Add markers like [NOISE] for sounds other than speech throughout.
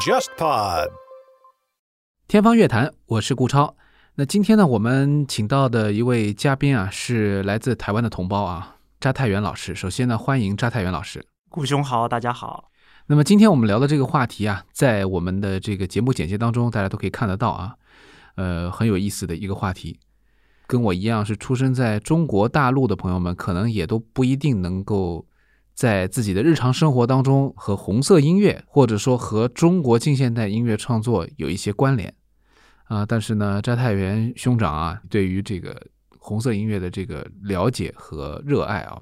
JustPod。天方乐坛，我是顾超。那今天呢，我们请到的一位嘉宾啊，是来自台湾的同胞啊，查太元老师。首先呢，欢迎查太元老师。顾兄好，大家好。那么今天我们聊的这个话题啊，在我们的这个节目简介当中，大家都可以看得到啊，呃，很有意思的一个话题。跟我一样是出生在中国大陆的朋友们，可能也都不一定能够在自己的日常生活当中和红色音乐，或者说和中国近现代音乐创作有一些关联啊。但是呢，斋太元兄长啊，对于这个红色音乐的这个了解和热爱啊，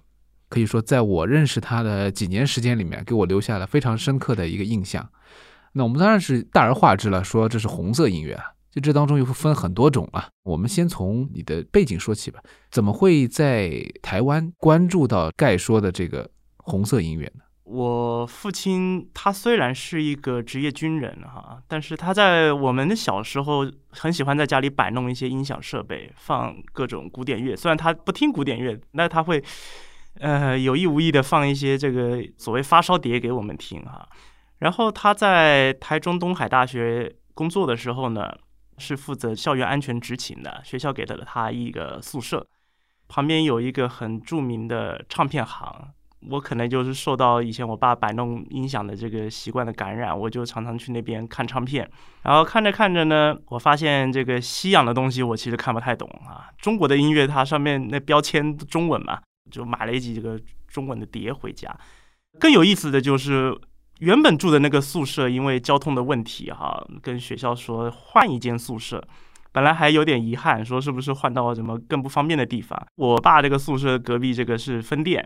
可以说在我认识他的几年时间里面，给我留下了非常深刻的一个印象。那我们当然是大而化之了，说这是红色音乐啊。就这当中又分很多种啊，我们先从你的背景说起吧。怎么会在台湾关注到盖说的这个红色音乐呢？我父亲他虽然是一个职业军人哈，但是他在我们的小时候很喜欢在家里摆弄一些音响设备，放各种古典乐。虽然他不听古典乐，那他会呃有意无意的放一些这个所谓发烧碟给我们听哈。然后他在台中东海大学工作的时候呢。是负责校园安全执勤的，学校给了他一个宿舍，旁边有一个很著名的唱片行。我可能就是受到以前我爸摆弄音响的这个习惯的感染，我就常常去那边看唱片。然后看着看着呢，我发现这个西洋的东西我其实看不太懂啊。中国的音乐它上面那标签中文嘛，就买了一几个中文的碟回家。更有意思的就是。原本住的那个宿舍，因为交通的问题，哈，跟学校说换一间宿舍。本来还有点遗憾，说是不是换到什么更不方便的地方。我爸这个宿舍隔壁这个是分店，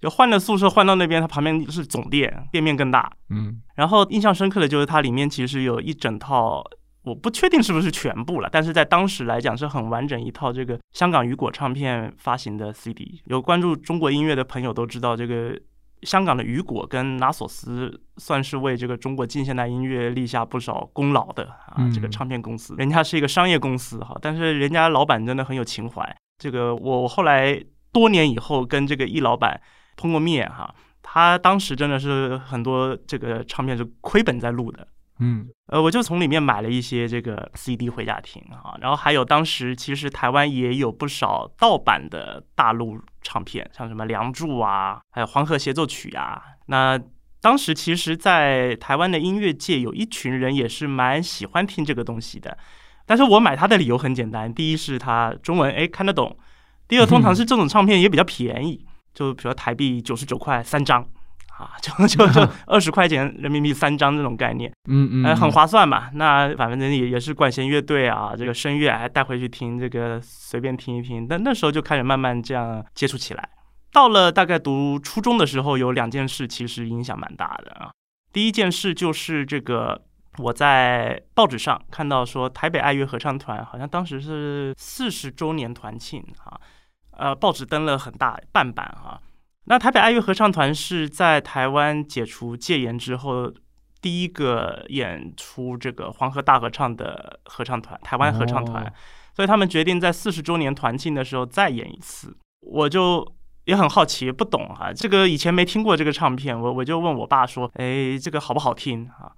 就换了宿舍换到那边，它旁边是总店，店面更大。嗯，然后印象深刻的就是它里面其实有一整套，我不确定是不是全部了，但是在当时来讲是很完整一套这个香港雨果唱片发行的 CD。有关注中国音乐的朋友都知道这个。香港的雨果跟拉索斯算是为这个中国近现代音乐立下不少功劳的啊，这个唱片公司，人家是一个商业公司哈，但是人家老板真的很有情怀。这个我后来多年以后跟这个易老板碰过面哈，他当时真的是很多这个唱片是亏本在录的。嗯，呃，我就从里面买了一些这个 CD 回家听啊，然后还有当时其实台湾也有不少盗版的大陆唱片，像什么《梁祝》啊，还有《黄河协奏曲》啊。那当时其实，在台湾的音乐界有一群人也是蛮喜欢听这个东西的。但是我买它的理由很简单，第一是它中文哎看得懂，第二通常是这种唱片也比较便宜，就比如台币九十九块三张。啊，就就就 [LAUGHS] 二十块钱人民币三张这种概念，嗯嗯，很划算嘛。那反正也也是管弦乐队啊，这个声乐还带回去听，这个随便听一听。但那时候就开始慢慢这样接触起来。到了大概读初中的时候，有两件事其实影响蛮大的啊。第一件事就是这个我在报纸上看到说台北爱乐合唱团好像当时是四十周年团庆啊，呃，报纸登了很大半版啊。那台北爱乐合唱团是在台湾解除戒严之后第一个演出这个黄河大合唱的合唱团，台湾合唱团，所以他们决定在四十周年团庆的时候再演一次。我就也很好奇，不懂哈，这个以前没听过这个唱片，我我就问我爸说：“哎，这个好不好听啊？”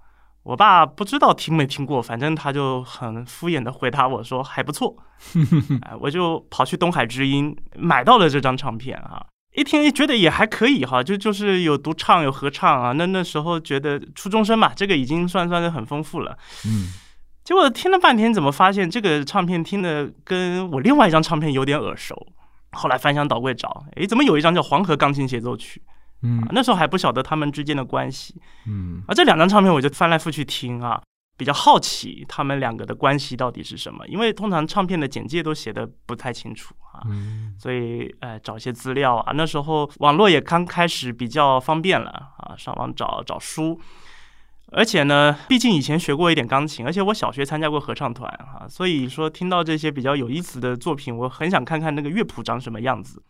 我爸不知道听没听过，反正他就很敷衍的回答我说：“还不错。[LAUGHS] ”哎，我就跑去东海之音买到了这张唱片啊。一听觉得也还可以哈，就就是有独唱有合唱啊，那那时候觉得初中生嘛，这个已经算算是很丰富了。嗯，结果听了半天，怎么发现这个唱片听的跟我另外一张唱片有点耳熟？后来翻箱倒柜找，哎，怎么有一张叫《黄河钢琴协奏曲》？嗯，那时候还不晓得他们之间的关系。嗯，啊，这两张唱片我就翻来覆去听啊。比较好奇他们两个的关系到底是什么，因为通常唱片的简介都写的不太清楚啊，所以呃找一些资料啊，那时候网络也刚开始比较方便了啊，上网找找书，而且呢，毕竟以前学过一点钢琴，而且我小学参加过合唱团啊，所以说听到这些比较有意思的作品，我很想看看那个乐谱长什么样子。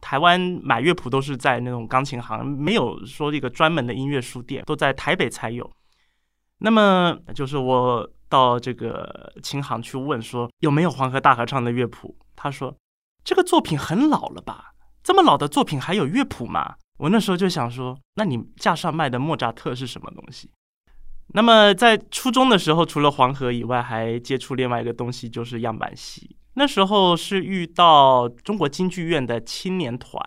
台湾买乐谱都是在那种钢琴行，没有说一个专门的音乐书店，都在台北才有。那么就是我到这个琴行去问说有没有黄河大合唱的乐谱，他说这个作品很老了吧？这么老的作品还有乐谱吗？我那时候就想说，那你架上卖的莫扎特是什么东西？那么在初中的时候，除了黄河以外，还接触另外一个东西，就是样板戏。那时候是遇到中国京剧院的青年团，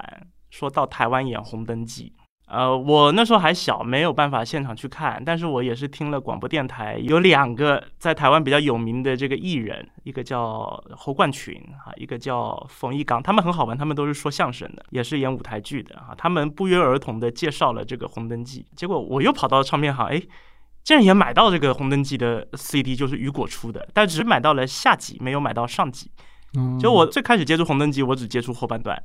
说到台湾演《红灯记》。呃，我那时候还小，没有办法现场去看，但是我也是听了广播电台，有两个在台湾比较有名的这个艺人，一个叫侯冠群啊，一个叫冯一刚，他们很好玩，他们都是说相声的，也是演舞台剧的啊。他们不约而同的介绍了这个《红灯记》，结果我又跑到唱片行，哎。竟然也买到这个《红灯记》的 CD，就是雨果出的，但只是买到了下集，没有买到上集。就我最开始接触《红灯记》，我只接触后半段。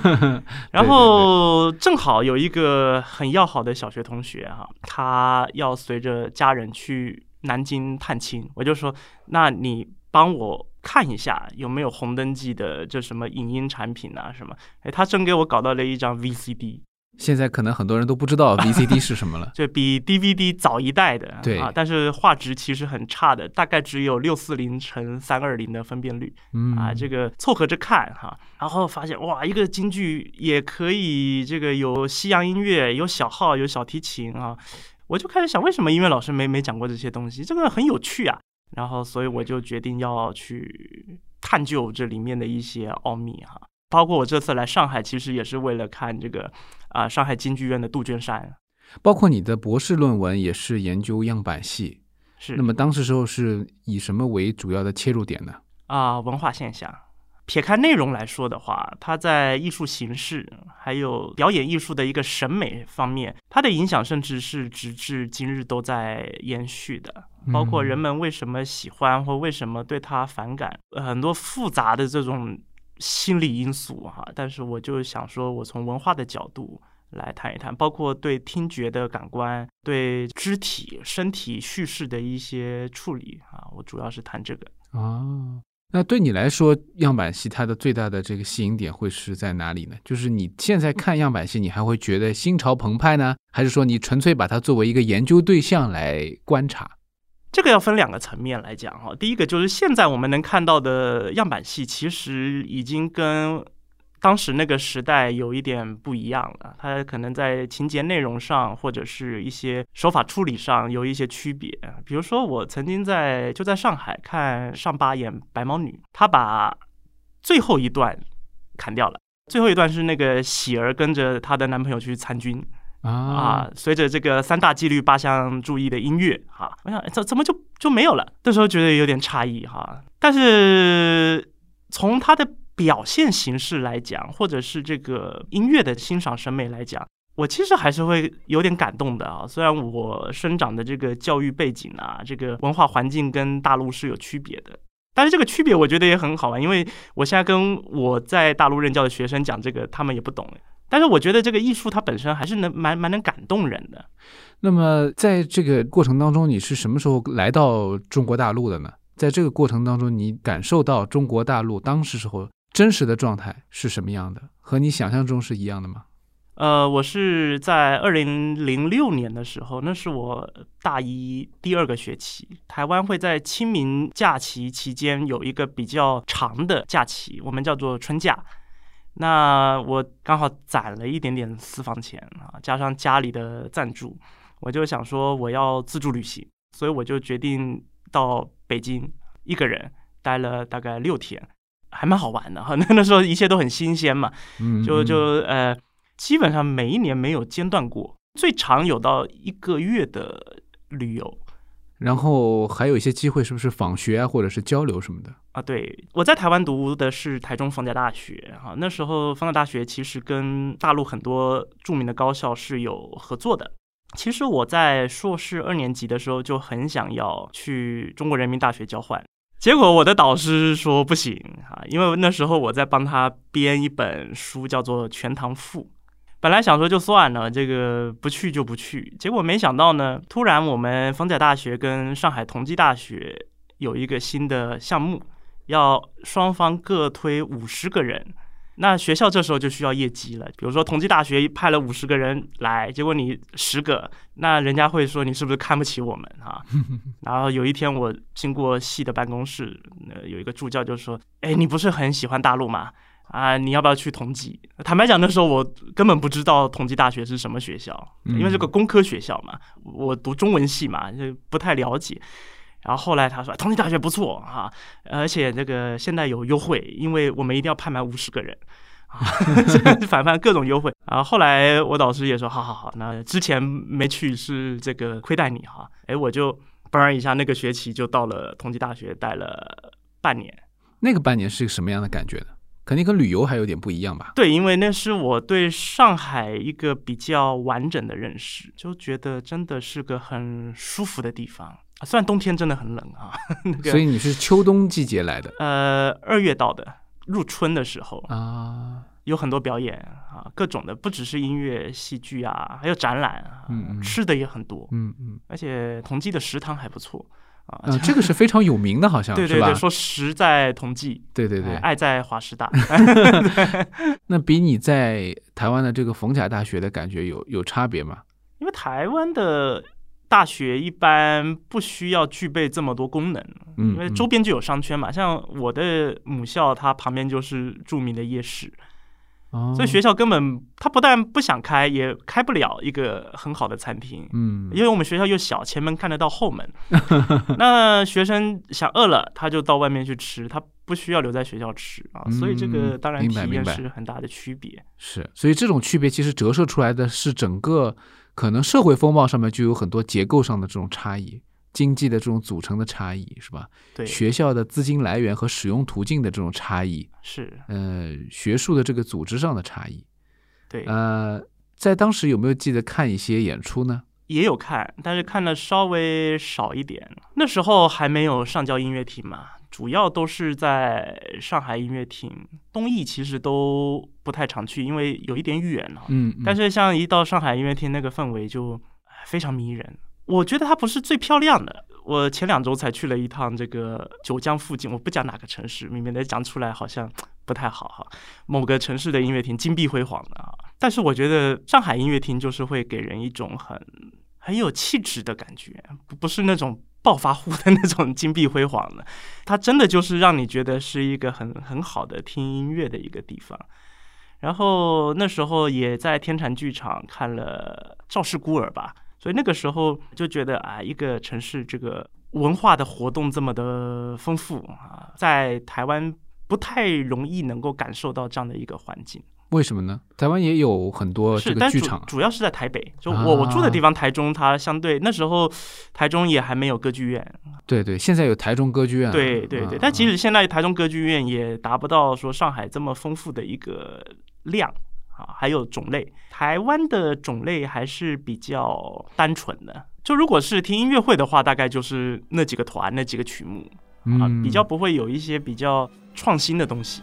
[LAUGHS] 然后正好有一个很要好的小学同学哈，他要随着家人去南京探亲，我就说：“那你帮我看一下有没有《红灯记》的这什么影音产品啊什么？”哎，他真给我搞到了一张 VCD。现在可能很多人都不知道 [LAUGHS] VCD 是什么了，[LAUGHS] 就比 DVD 早一代的，对啊，但是画质其实很差的，大概只有六四零乘三二零的分辨率，嗯啊，这个凑合着看哈，然后发现哇，一个京剧也可以这个有西洋音乐，有小号，有小提琴啊，我就开始想，为什么音乐老师没没讲过这些东西？这个很有趣啊，然后所以我就决定要去探究这里面的一些奥秘哈。包括我这次来上海，其实也是为了看这个啊，上海京剧院的杜鹃山。包括你的博士论文也是研究样板戏，是。那么当时时候是以什么为主要的切入点呢？啊，文化现象。撇开内容来说的话，它在艺术形式还有表演艺术的一个审美方面，它的影响甚至是直至今日都在延续的。包括人们为什么喜欢或为什么对它反感，很多复杂的这种。心理因素哈，但是我就想说，我从文化的角度来谈一谈，包括对听觉的感官、对肢体、身体叙事的一些处理啊，我主要是谈这个。哦，那对你来说，样板戏它的最大的这个吸引点会是在哪里呢？就是你现在看样板戏，你还会觉得心潮澎湃呢，还是说你纯粹把它作为一个研究对象来观察？这个要分两个层面来讲哈，第一个就是现在我们能看到的样板戏，其实已经跟当时那个时代有一点不一样了。它可能在情节内容上，或者是一些手法处理上有一些区别。比如说，我曾经在就在上海看上八演白毛女，她把最后一段砍掉了。最后一段是那个喜儿跟着她的男朋友去参军。啊，随着这个三大纪律八项注意的音乐，哈，我想怎怎么就就没有了？那时候觉得有点诧异，哈。但是从它的表现形式来讲，或者是这个音乐的欣赏审美来讲，我其实还是会有点感动的啊。虽然我生长的这个教育背景啊，这个文化环境跟大陆是有区别的，但是这个区别我觉得也很好玩，因为我现在跟我在大陆任教的学生讲这个，他们也不懂。但是我觉得这个艺术它本身还是能蛮蛮能感动人的。那么在这个过程当中，你是什么时候来到中国大陆的呢？在这个过程当中，你感受到中国大陆当时时候真实的状态是什么样的？和你想象中是一样的吗？呃，我是在二零零六年的时候，那是我大一第二个学期，台湾会在清明假期期间有一个比较长的假期，我们叫做春假。那我刚好攒了一点点私房钱啊，加上家里的赞助，我就想说我要自助旅行，所以我就决定到北京一个人待了大概六天，还蛮好玩的哈。那 [LAUGHS] 那时候一切都很新鲜嘛，就就呃，基本上每一年没有间断过，最长有到一个月的旅游。然后还有一些机会，是不是访学啊，或者是交流什么的啊？对，我在台湾读的是台中逢甲大学，哈，那时候逢甲大学其实跟大陆很多著名的高校是有合作的。其实我在硕士二年级的时候就很想要去中国人民大学交换，结果我的导师说不行啊，因为那时候我在帮他编一本书，叫做《全唐赋》。本来想说就算了，这个不去就不去。结果没想到呢，突然我们逢甲大学跟上海同济大学有一个新的项目，要双方各推五十个人。那学校这时候就需要业绩了。比如说同济大学派了五十个人来，结果你十个，那人家会说你是不是看不起我们啊？[LAUGHS] 然后有一天我经过系的办公室，呃，有一个助教就说：“哎，你不是很喜欢大陆吗？”啊，你要不要去同济？坦白讲，那时候我根本不知道同济大学是什么学校，因为是个工科学校嘛，我读中文系嘛，就不太了解。然后后来他说，同济大学不错哈，而且这个现在有优惠，因为我们一定要派满五十个人。啊，[LAUGHS] 反反各种优惠啊！后来我导师也说，好好好，那之前没去是这个亏待你哈。哎，我就嘣一下，那个学期就到了同济大学待了半年。那个半年是个什么样的感觉呢？肯定跟旅游还有点不一样吧？对，因为那是我对上海一个比较完整的认识，就觉得真的是个很舒服的地方。虽然冬天真的很冷啊，[LAUGHS] 那个。所以你是秋冬季节来的？呃，二月到的。入春的时候啊，有很多表演啊，各种的，不只是音乐、戏剧啊，还有展览啊，嗯吃的也很多，嗯嗯，而且同济的食堂还不错啊，这个是非常有名的，好像对对对，说十在同济，对对对，爱在华师大，[LAUGHS] 那比你在台湾的这个逢甲大学的感觉有有差别吗？因为台湾的。大学一般不需要具备这么多功能，因为周边就有商圈嘛。像我的母校，它旁边就是著名的夜市，所以学校根本他不但不想开，也开不了一个很好的餐厅。嗯，因为我们学校又小，前门看得到后门，[LAUGHS] 那学生想饿了，他就到外面去吃，他不需要留在学校吃啊。所以这个当然体验是很大的区别。是，所以这种区别其实折射出来的是整个。可能社会风貌上面就有很多结构上的这种差异，经济的这种组成的差异，是吧？对，学校的资金来源和使用途径的这种差异，是，呃，学术的这个组织上的差异，对，呃，在当时有没有记得看一些演出呢？也有看，但是看的稍微少一点。那时候还没有上交音乐厅嘛。主要都是在上海音乐厅，东艺其实都不太常去，因为有一点远了。嗯，但是像一到上海音乐厅，那个氛围就非常迷人。我觉得它不是最漂亮的。我前两周才去了一趟这个九江附近，我不讲哪个城市，明明的讲出来好像不太好哈。某个城市的音乐厅金碧辉煌的啊，但是我觉得上海音乐厅就是会给人一种很很有气质的感觉，不不是那种。暴发户的 [LAUGHS] 那种金碧辉煌的，它真的就是让你觉得是一个很很好的听音乐的一个地方。然后那时候也在天坛剧场看了《赵氏孤儿》吧，所以那个时候就觉得啊，一个城市这个文化的活动这么的丰富啊，在台湾不太容易能够感受到这样的一个环境。为什么呢？台湾也有很多这个剧场，主要是在台北。就我我住的地方台中，它相对那时候台中也还没有歌剧院。对对，现在有台中歌剧院。对对对，但即使现在台中歌剧院也达不到说上海这么丰富的一个量啊，还有种类。台湾的种类还是比较单纯的。就如果是听音乐会的话，大概就是那几个团、那几个曲目啊，比较不会有一些比较创新的东西。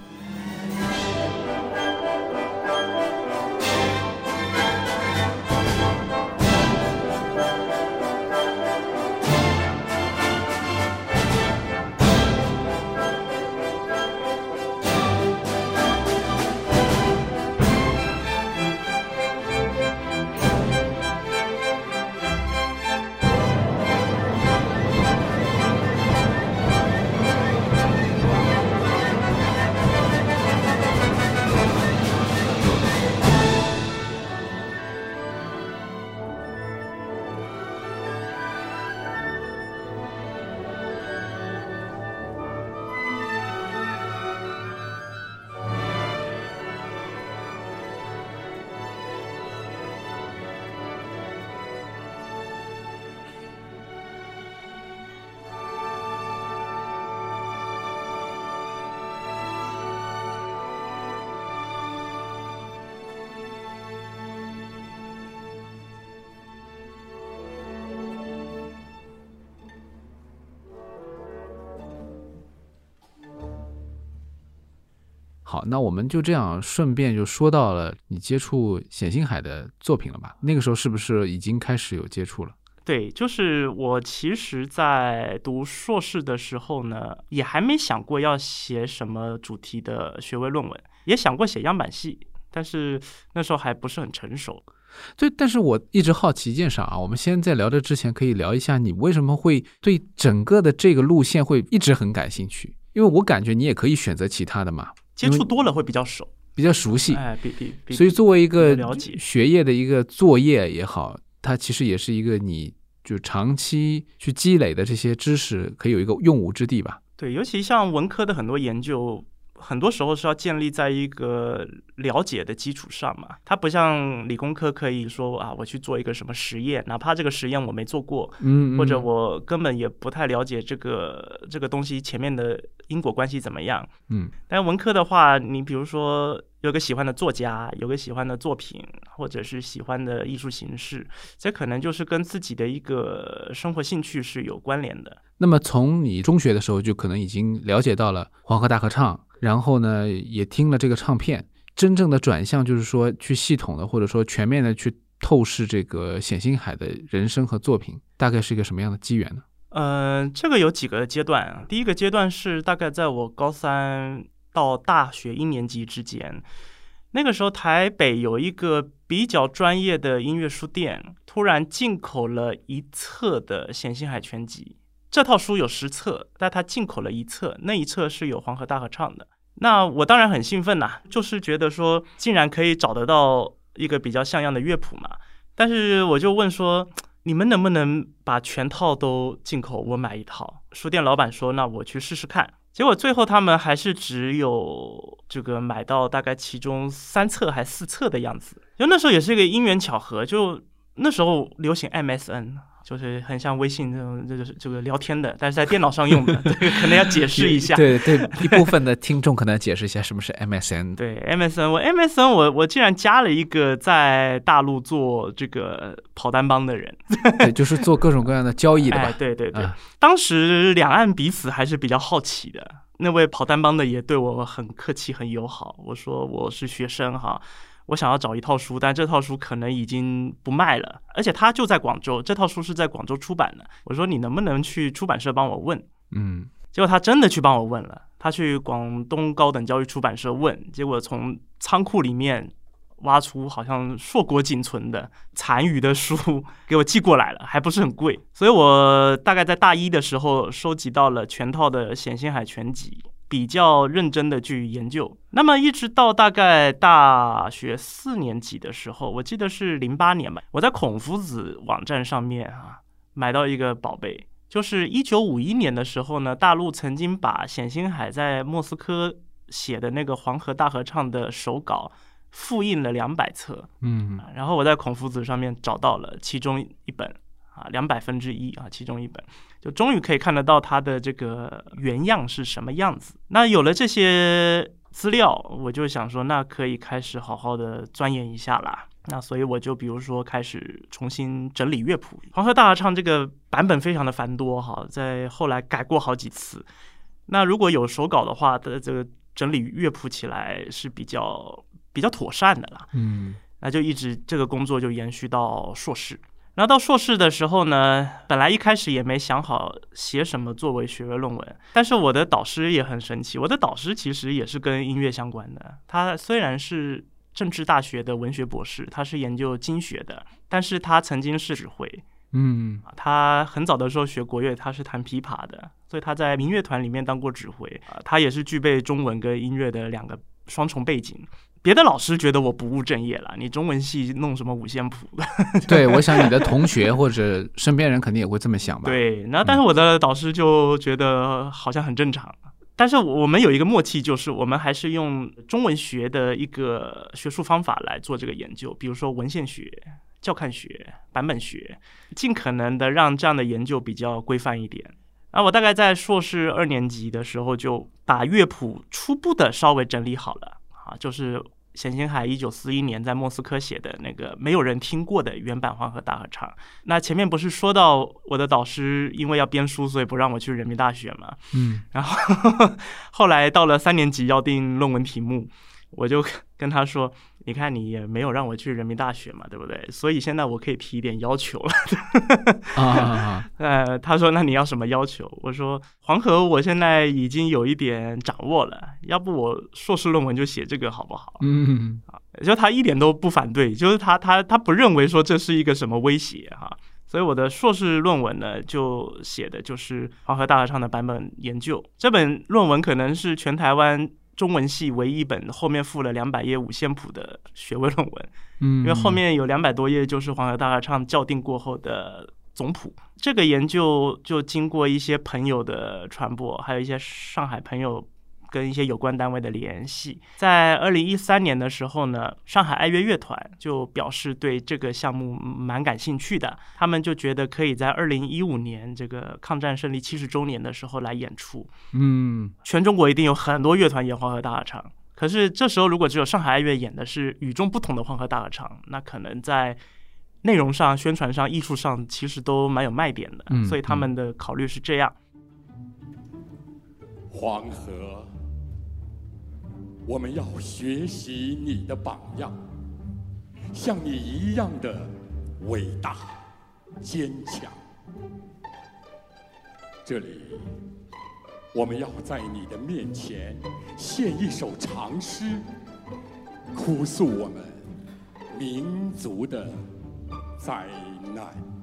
好，那我们就这样顺便就说到了你接触冼星海的作品了吧？那个时候是不是已经开始有接触了？对，就是我其实，在读硕士的时候呢，也还没想过要写什么主题的学位论文，也想过写样板戏，但是那时候还不是很成熟。对，但是我一直好奇一件事啊，我们先在聊这之前，可以聊一下你为什么会对整个的这个路线会一直很感兴趣？因为我感觉你也可以选择其他的嘛。接触多了会比较熟，比较熟悉。哎，比比比，所以作为一个了解学业的一个作业也好，它其实也是一个你就长期去积累的这些知识，可以有一个用武之地吧。对，尤其像文科的很多研究，很多时候是要建立在一个了解的基础上嘛。它不像理工科可以说啊，我去做一个什么实验，哪怕这个实验我没做过，嗯，或者嗯我根本也不太了解这个这个东西前面的因果关系怎么样。嗯但文科的话，你比如说有个喜欢的作家，有个喜欢的作品，或者是喜欢的艺术形式，这可能就是跟自己的一个生活兴趣是有关联的。那么从你中学的时候就可能已经了解到了黄河大合唱，然后呢也听了这个唱片，真正的转向就是说去系统的或者说全面的去透视这个冼星海的人生和作品，大概是一个什么样的机缘呢？嗯，这个有几个阶段啊。第一个阶段是大概在我高三到大学一年级之间，那个时候台北有一个比较专业的音乐书店，突然进口了一册的冼星海全集。这套书有十册，但它进口了一册，那一册是有黄河大合唱的。那我当然很兴奋呐、就是觉得说竟然可以找得到一个比较像样的乐谱嘛。但是我就问说，你们能不能把全套都进口？我买一套。书店老板说，那我去试试看。结果最后他们还是只有这个买到大概其中三册还四册的样子。就那时候也是一个因缘巧合，就那时候流行 MSN。就是很像微信这种，这就是这个聊天的，但是在电脑上用的，这 [LAUGHS] 个可能要解释一下。对对，一部分的听众可能要解释一下什么是 MSN。对 MSN，我 MSN 我我竟然加了一个在大陆做这个跑单帮的人，[LAUGHS] 对，就是做各种各样的交易的哎，吧。对对对，啊当时两岸彼此还是比较好奇的。那位跑单帮的也对我很客气、很友好。我说我是学生哈，我想要找一套书，但这套书可能已经不卖了，而且它就在广州，这套书是在广州出版的。我说你能不能去出版社帮我问？嗯结果他真的去帮我问了，他去广东高等教育出版社问，结果从仓库里面挖出好像硕果仅存的残余的书给我寄过来了，还不是很贵，所以我大概在大一的时候收集到了全套的《冼星海全集》，比较认真的去研究。那么一直到大概大学四年级的时候，我记得是零八年吧，我在孔夫子网站上面啊买到一个宝贝。就是一九五一年的时候呢，大陆曾经把冼星海在莫斯科写的那个《黄河大合唱》的手稿复印了两百册，嗯然后我在孔夫子上面找到了其中一本啊，两百分之一啊，其中一本，就终于可以看得到它的这个原样是什么样子。那有了这些资料，我就想说，那可以开始好好的钻研一下啦。那所以我就比如说开始重新整理乐谱，《黄河大合唱》这个版本非常的繁多哈，在后来改过好几次。那如果有手稿的话，的这个整理乐谱起来是比较比较妥善的啦。嗯那就一直这个工作就延续到硕士。然后到硕士的时候呢，本来一开始也没想好写什么作为学位论文，但是我的导师也很神奇，我的导师其实也是跟音乐相关的。他虽然是政治大学的文学博士，他是研究经学的，但是他曾经是指挥。嗯啊他很早的时候学国乐，他是弹琵琶的，所以他在民乐团里面当过指挥啊。他也是具备中文跟音乐的两个双重背景。别的老师觉得我不务正业了，你中文系弄什么五线谱？[LAUGHS] 对，我想你的同学或者身边人肯定也会这么想吧？，对，然后但是我的导师就觉得好像很正常。但是我们有一个默契，就是我们还是用中文学的一个学术方法来做这个研究，比如说文献学、教看学、版本学，尽可能的让这样的研究比较规范一点。那我大概在硕士二年级的时候，就把乐谱初步的稍微整理好了啊，就是冼星海一九四一年在莫斯科写的那个没有人听过的原版《黄河大合唱》。那前面不是说到我的导师因为要编书，所以不让我去人民大学嘛？嗯然后 [LAUGHS] 后来到了三年级要定论文题目，我就跟他说：“你看你也没有让我去人民大学嘛，对不对？所以现在我可以提一点要求了。啊 [LAUGHS] 呃，他说：“那你要什么要求？”我说：“黄河我现在已经有一点掌握了，要不我硕士论文就写这个好不好？”嗯就他一点都不反对，就是他他他不认为说这是一个什么威胁哈、所以我的硕士论文呢，就写的就是黄河大合唱的版本研究。这本论文可能是全台湾中文系唯一一本后面附了两百页五线谱的学位论文，嗯，因为后面有两百多页就是黄河大合唱校定过后的总谱。这个研究就经过一些朋友的传播，还有一些上海朋友。跟一些有关单位的联系，在二零一三年的时候呢，上海爱乐乐团就表示对这个项目蛮感兴趣的。他们就觉得可以在二零一五年这个抗战胜利七十周年的时候来演出。嗯，全中国一定有很多乐团演黄河大合唱，可是这时候如果只有上海爱乐演的是与众不同的黄河大合唱，那可能在内容上、宣传上、艺术上其实都蛮有卖点的。嗯所以他们的考虑是这样。黄河，我们要学习你的榜样，像你一样的伟大、坚强。这里，我们要在你的面前献一首长诗，哭诉我们民族的灾难。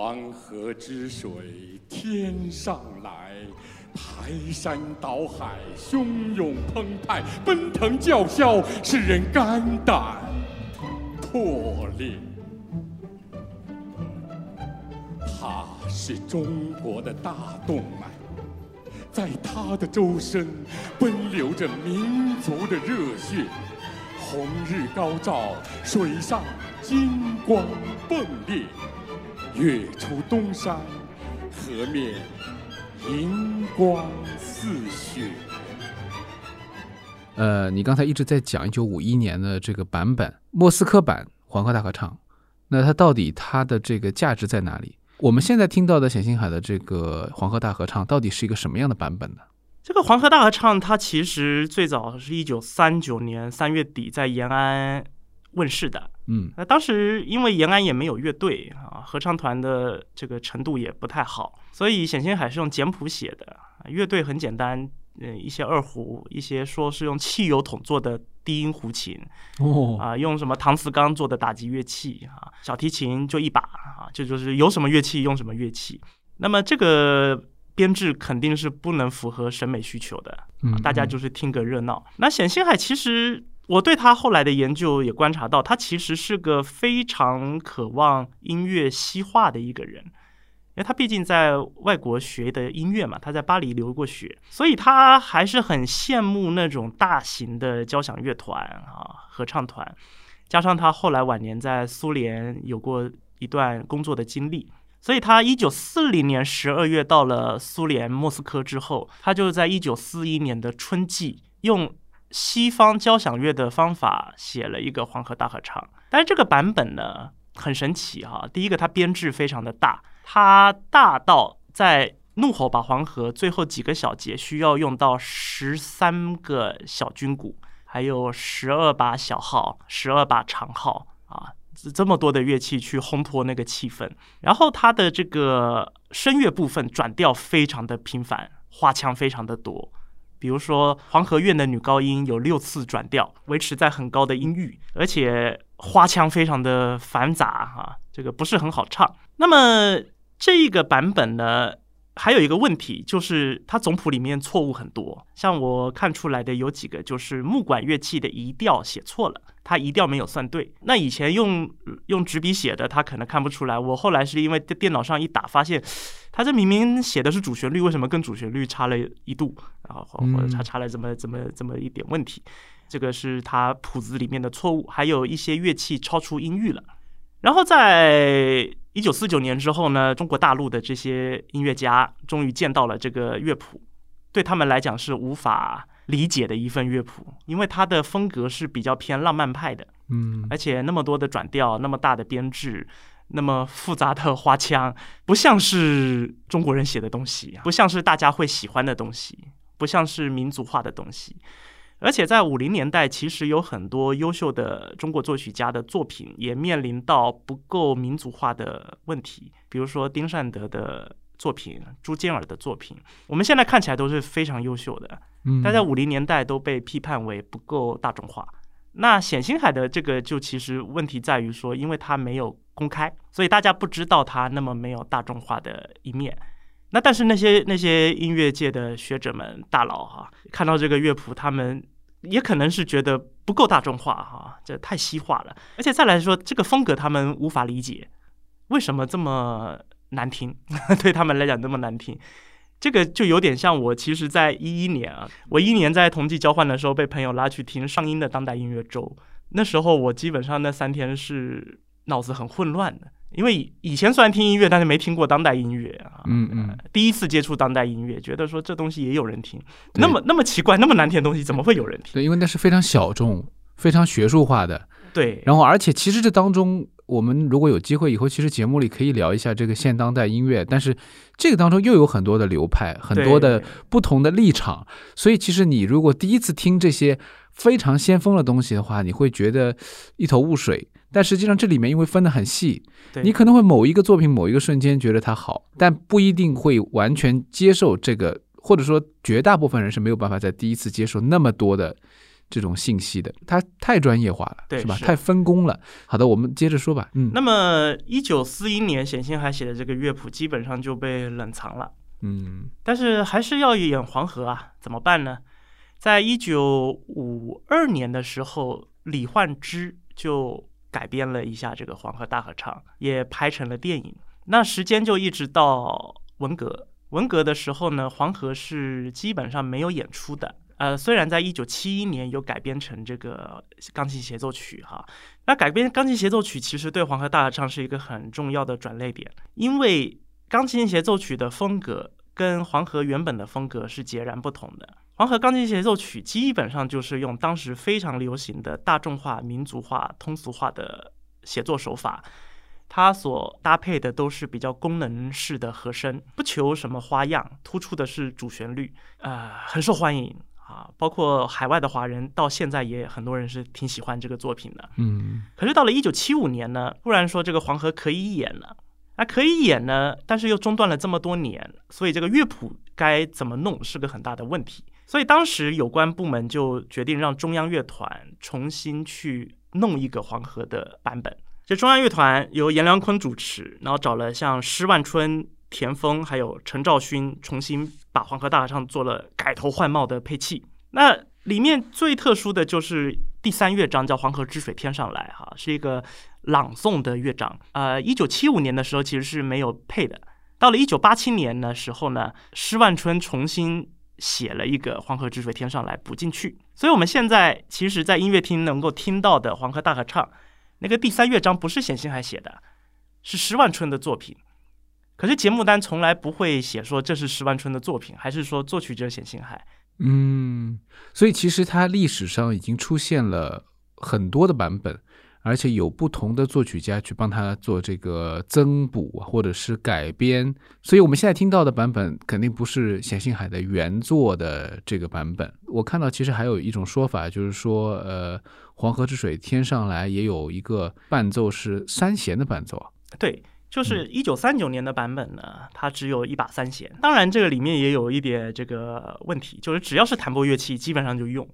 黄河之水天上来，排山倒海，汹涌澎湃，奔腾叫嚣，使人肝胆破裂。它是中国的大动脉，在它的周身奔流着民族的热血。红日高照，水上金光迸裂。月出东山，河面银光似雪。呃，你刚才一直在讲一九五一年的这个版本，莫斯科版黄河大合唱，那它到底它的这个价值在哪里？我们现在听到的冼星海的这个黄河大合唱，到底是一个什么样的版本呢？这个黄河大合唱，它其实最早是一九三九年三月底在延安问世的。嗯那当时因为延安也没有乐队啊，合唱团的这个程度也不太好，所以冼星海是用简谱写的。乐队很简单，嗯，一些二胡，一些说是用汽油桶做的低音胡琴哦啊，用什么搪瓷缸做的打击乐器啊，小提琴就一把啊，这就是有什么乐器用什么乐器。那么这个编制肯定是不能符合审美需求的，嗯啊，大家就是听个热闹。那冼星海其实我对他后来的研究也观察到，他其实是个非常渴望音乐西化的一个人。因为他毕竟在外国学的音乐嘛，他在巴黎留过学，所以他还是很羡慕那种大型的交响乐团啊、合唱团，加上他后来晚年在苏联有过一段工作的经历，所以他一九四零年十二月到了苏联莫斯科之后，他就在一九四一年的春季用西方交响乐的方法写了一个黄河大合唱。但是这个版本呢很神奇哈、第一个它编制非常的大，它大到在怒吼把黄河最后几个小节需要用到十三个小军鼓，还有十二把小号、十二把长号啊，这这么多的乐器去烘托那个气氛。然后它的这个声乐部分转调非常的频繁，花腔非常的多。比如说黄河院的女高音有六次转调，维持在很高的音域，而且花腔非常的繁杂哈、这个不是很好唱。那么这个版本呢，还有一个问题就是它总谱里面错误很多，像我看出来的有几个就是木管乐器的移调写错了，它移调没有算对。那以前用用纸笔写的，他可能看不出来。我后来是因为在电脑上一打，发现他这明明写的是主旋律，为什么跟主旋律差了一度？然后或者差差了这么这么这么一点问题，这个是他谱子里面的错误，还有一些乐器超出音域了。然后在一九四九年之后呢，中国大陆的这些音乐家终于见到了这个乐谱，对他们来讲是无法理解的一份乐谱，因为它的风格是比较偏浪漫派的，嗯而且那么多的转调，那么大的编制，那么复杂的花腔，不像是中国人写的东西，不像是大家会喜欢的东西，不像是民族化的东西。而且在五零年代，其实有很多优秀的中国作曲家的作品也面临到不够民族化的问题，比如说丁善德的作品，朱坚尔的作品，我们现在看起来都是非常优秀的，嗯，但在五零年代都被批判为不够大众化。那冼星海的这个就其实问题在于说，因为他没有公开，所以大家不知道他那么没有大众化的一面。那但是那些那些音乐界的学者们、大佬哈，看到这个乐谱，他们也可能是觉得不够大众化哈，这太西化了。而且再来说，这个风格他们无法理解，为什么这么难听？[LAUGHS] 对他们来讲那么难听，这个就有点像我其实，在一一年啊，我一年在同济交换的时候，被朋友拉去听上音的当代音乐周，那时候我基本上那三天是脑子很混乱的。因为以前虽然听音乐，但是没听过当代音乐啊。嗯嗯，第一次接触当代音乐，觉得说这东西也有人听，那么那么奇怪，那么难听的东西怎么会有人听？对，因为那是非常小众、非常学术化的。对，然后而且其实这当中，我们如果有机会以后，其实节目里可以聊一下这个现当代音乐，但是这个当中又有很多的流派，很多的不同的立场，所以其实你如果第一次听这些非常先锋的东西的话，你会觉得一头雾水。但实际上，这里面因为分得很细，你可能会某一个作品某一个瞬间觉得它好，但不一定会完全接受这个，或者说绝大部分人是没有办法在第一次接受那么多的这种信息的，它太专业化了，是吧？太分工了。好的，我们接着说吧。嗯，那么一九四一年冼星海写的这个乐谱基本上就被冷藏了。嗯，但是还是要演黄河啊，怎么办呢？在一九五二年的时候，李焕之就。改编了一下这个《黄河大合唱》，也拍成了电影。那时间就一直到文革，文革的时候呢，黄河是基本上没有演出的。呃，虽然在一九七一年有改编成这个钢琴协奏曲哈，那改编钢琴协奏曲其实对《黄河大合唱》是一个很重要的转类点，因为钢琴协奏曲的风格跟黄河原本的风格是截然不同的。黄河钢琴协奏曲基本上就是用当时非常流行的大众化、民族化、通俗化的写作手法，它所搭配的都是比较功能式的和声，不求什么花样，突出的是主旋律，呃，很受欢迎啊。包括海外的华人到现在也很多人是挺喜欢这个作品的。嗯，可是到了一九七五年呢，突然说这个黄河可以演了。那可以演呢，但是又中断了这么多年，所以这个乐谱该怎么弄是个很大的问题。所以当时有关部门就决定让中央乐团重新去弄一个黄河的版本。这中央乐团由阎良坤主持，然后找了像施万春、田丰还有陈兆勋，重新把《黄河大合唱》做了改头换貌的配器。那里面最特殊的就是第三乐章，叫《黄河之水天上来》，哈，是一个。朗诵的乐章，呃，一九七五年的时候其实是没有配的。到了一九八七年的时候呢，施万春重新写了一个《黄河之水天上来》补进去。所以，我们现在其实，在音乐厅能够听到的《黄河大合唱》，那个第三乐章不是冼星海写的，是施万春的作品。可是节目单从来不会写说这是施万春的作品，还是说作曲者冼星海？嗯，所以其实它历史上已经出现了很多的版本。而且有不同的作曲家去帮他做这个增补或者是改编，所以我们现在听到的版本肯定不是冼星海的原作的这个版本。我看到其实还有一种说法，就是说，呃，黄河之水天上来也有一个伴奏是三弦的伴奏。对，就是一九三九年的版本呢，它只有一把三弦。当然，这个里面也有一点这个问题，就是只要是弹拨乐器，基本上就用。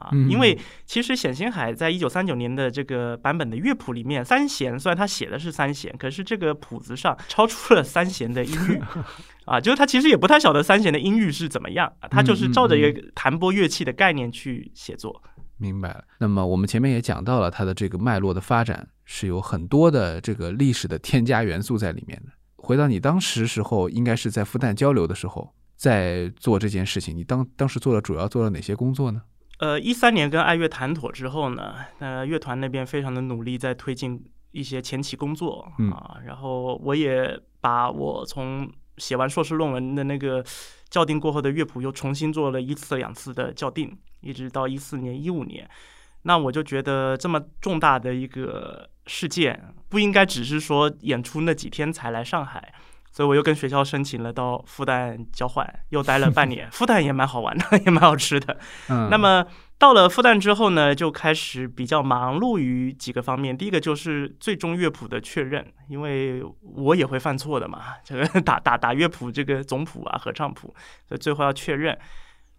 啊，因为其实冼星海在一九三九年的这个版本的乐谱里面，三弦虽然他写的是三弦，可是这个谱子上超出了三弦的音域，[LAUGHS] 啊，就是他其实也不太晓得三弦的音域是怎么样，他就是照着一个弹拨乐器的概念去写作。明白了。那么我们前面也讲到了它的这个脉络的发展是有很多的这个历史的添加元素在里面的。回到你当时时候，应该是在复旦交流的时候在做这件事情，你当当时做了主要做了哪些工作呢？呃，一三年跟爱乐谈妥之后呢，呃，乐团那边非常的努力在推进一些前期工作啊，然后我也把我从写完硕士论文的那个校订过后的乐谱又重新做了一次两次的校订，一直到一四年一五年，那我就觉得这么重大的一个事件不应该只是说演出那几天才来上海。所以我又跟学校申请了到复旦交换，又待了半年。复旦也蛮好玩的，[LAUGHS] 也蛮好吃的。嗯，那么到了复旦之后呢，就开始比较忙碌于几个方面。第一个就是最终乐谱的确认，因为我也会犯错的嘛，这个 [LAUGHS] 打打打乐谱，这个总谱啊、合唱谱，所以最后要确认。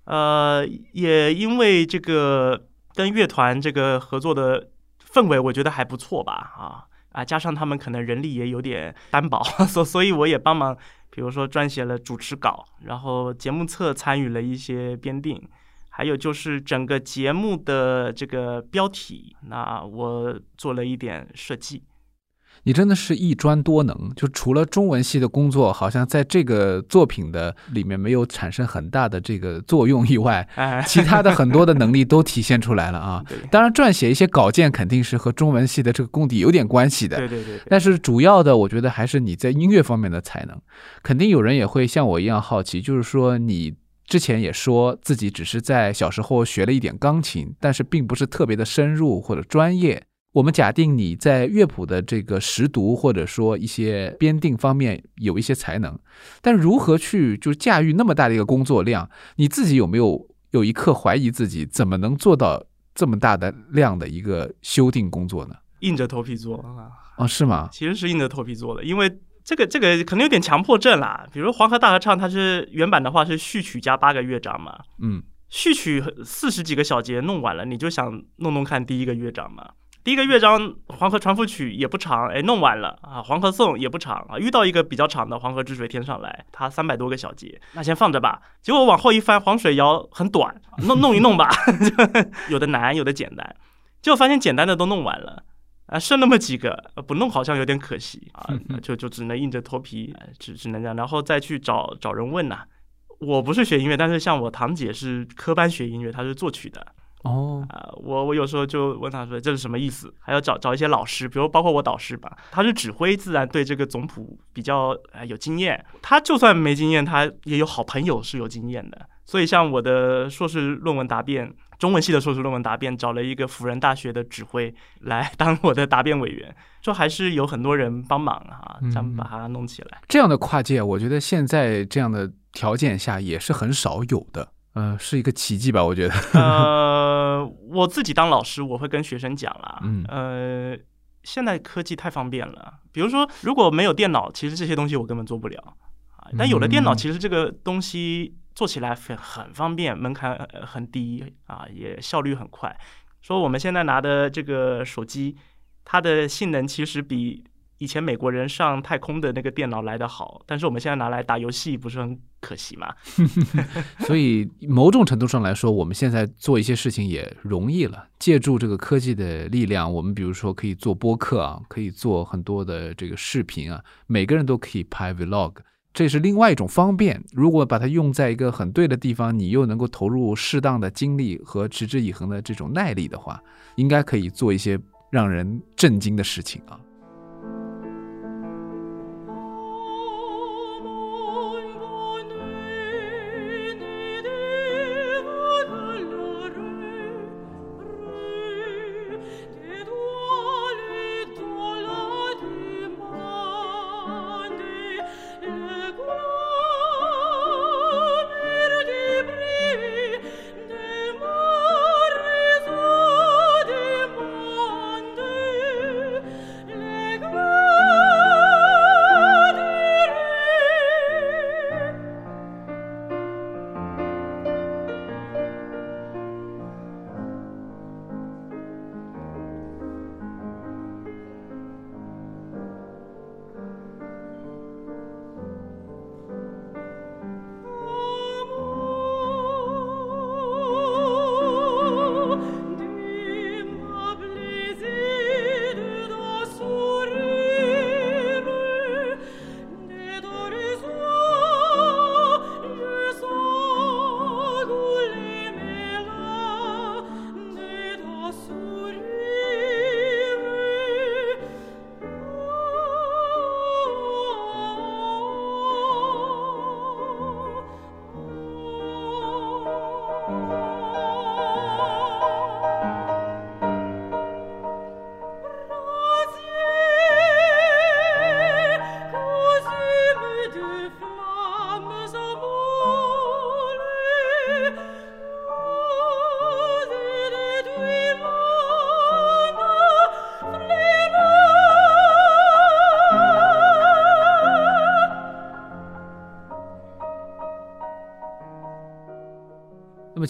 呃，也因为这个跟乐团这个合作的氛围，我觉得还不错吧，啊啊，加上他们可能人力也有点单薄，所所以我也帮忙，比如说撰写了主持稿，然后节目册参与了一些编定。还有就是整个节目的这个标题，那我做了一点设计。你真的是一专多能，就除了中文系的工作，好像在这个作品的里面没有产生很大的这个作用以外，其他的很多的能力都体现出来了啊。[LAUGHS] 当然，撰写一些稿件肯定是和中文系的这个功底有点关系的。对对对。但是主要的，我觉得还是你在音乐方面的才能。肯定有人也会像我一样好奇，就是说你。之前也说自己只是在小时候学了一点钢琴，但是并不是特别的深入或者专业。我们假定你在乐谱的这个识读或者说一些编定方面有一些才能，但如何去就驾驭那么大的一个工作量？你自己有没有有一刻怀疑自己怎么能做到这么大的量的一个修订工作呢？硬着头皮做啊？哦，是吗？其实是硬着头皮做的，因为。这个这个可能有点强迫症啦，比如《黄河大合唱》，它是原版的话是序曲加八个乐章嘛，嗯，序曲四十几个小节弄完了，你就想弄弄看第一个乐章嘛。第一个乐章《黄河传赋曲》也不长，哎，弄完了啊，《黄河颂》也不长啊，遇到一个比较长的《黄河之水天上来》，它三百多个小节，那先放着吧。结果往后一翻，《黄水谣》很短，弄弄一弄吧，[LAUGHS] 有的难，有的简单，结果发现简单的都弄完了。啊，剩那么几个不弄好像有点可惜啊，就就只能硬着头皮，只只能这样，然后再去找找人问呐。我不是学音乐，但是像我堂姐是科班学音乐，她是作曲的。哦，啊，我我有时候就问他说这是什么意思，还要找找一些老师，比如包括我导师吧，他是指挥，自然对这个总谱比较有经验。他就算没经验，他也有好朋友是有经验的。所以像我的硕士论文答辩。中文系的硕士论文答辩，找了一个辅仁大学的指挥来 [LAUGHS] 当我的答辩委员，就还是有很多人帮忙啊，咱们把它弄起来。这样的跨界，我觉得现在这样的条件下也是很少有的，呃，是一个奇迹吧？我觉得。呃，我自己当老师，我会跟学生讲啦，呃，现在科技太方便了，比如说如果没有电脑，其实这些东西我根本做不了啊，但有了电脑，其实这个东西。做起来很很方便，门槛很低啊，也效率很快。说我们现在拿的这个手机，它的性能其实比以前美国人上太空的那个电脑来得好，但是我们现在拿来打游戏，不是很可惜吗？[LAUGHS] 所以某种程度上来说，我们现在做一些事情也容易了。借助这个科技的力量，我们比如说可以做播客啊，可以做很多的这个视频啊，每个人都可以拍 vlog。这是另外一种方便。如果把它用在一个很对的地方，你又能够投入适当的精力和持之以恒的这种耐力的话，应该可以做一些让人震惊的事情啊。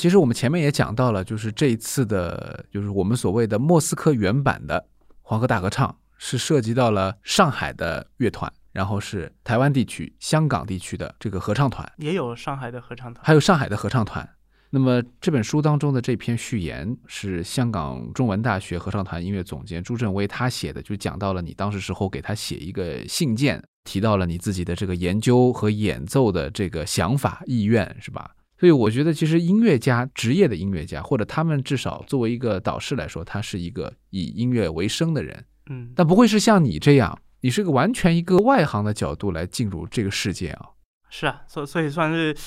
其实我们前面也讲到了，就是这一次的，就是我们所谓的莫斯科原版的黄河大合唱，是涉及到了上海的乐团，然后是台湾地区、香港地区的这个合唱团，也有上海的合唱团，还有上海的合唱团。那么这本书当中的这篇序言是香港中文大学合唱团音乐总监朱振威他写的，就讲到了你当时时候给他写一个信件，提到了你自己的这个研究和演奏的这个想法意愿，是吧？所以我觉得，其实音乐家、职业的音乐家，或者他们至少作为一个导师来说，他是一个以音乐为生的人，嗯，但不会是像你这样，你是个完全一个外行的角度来进入这个世界啊。是啊，所所以算是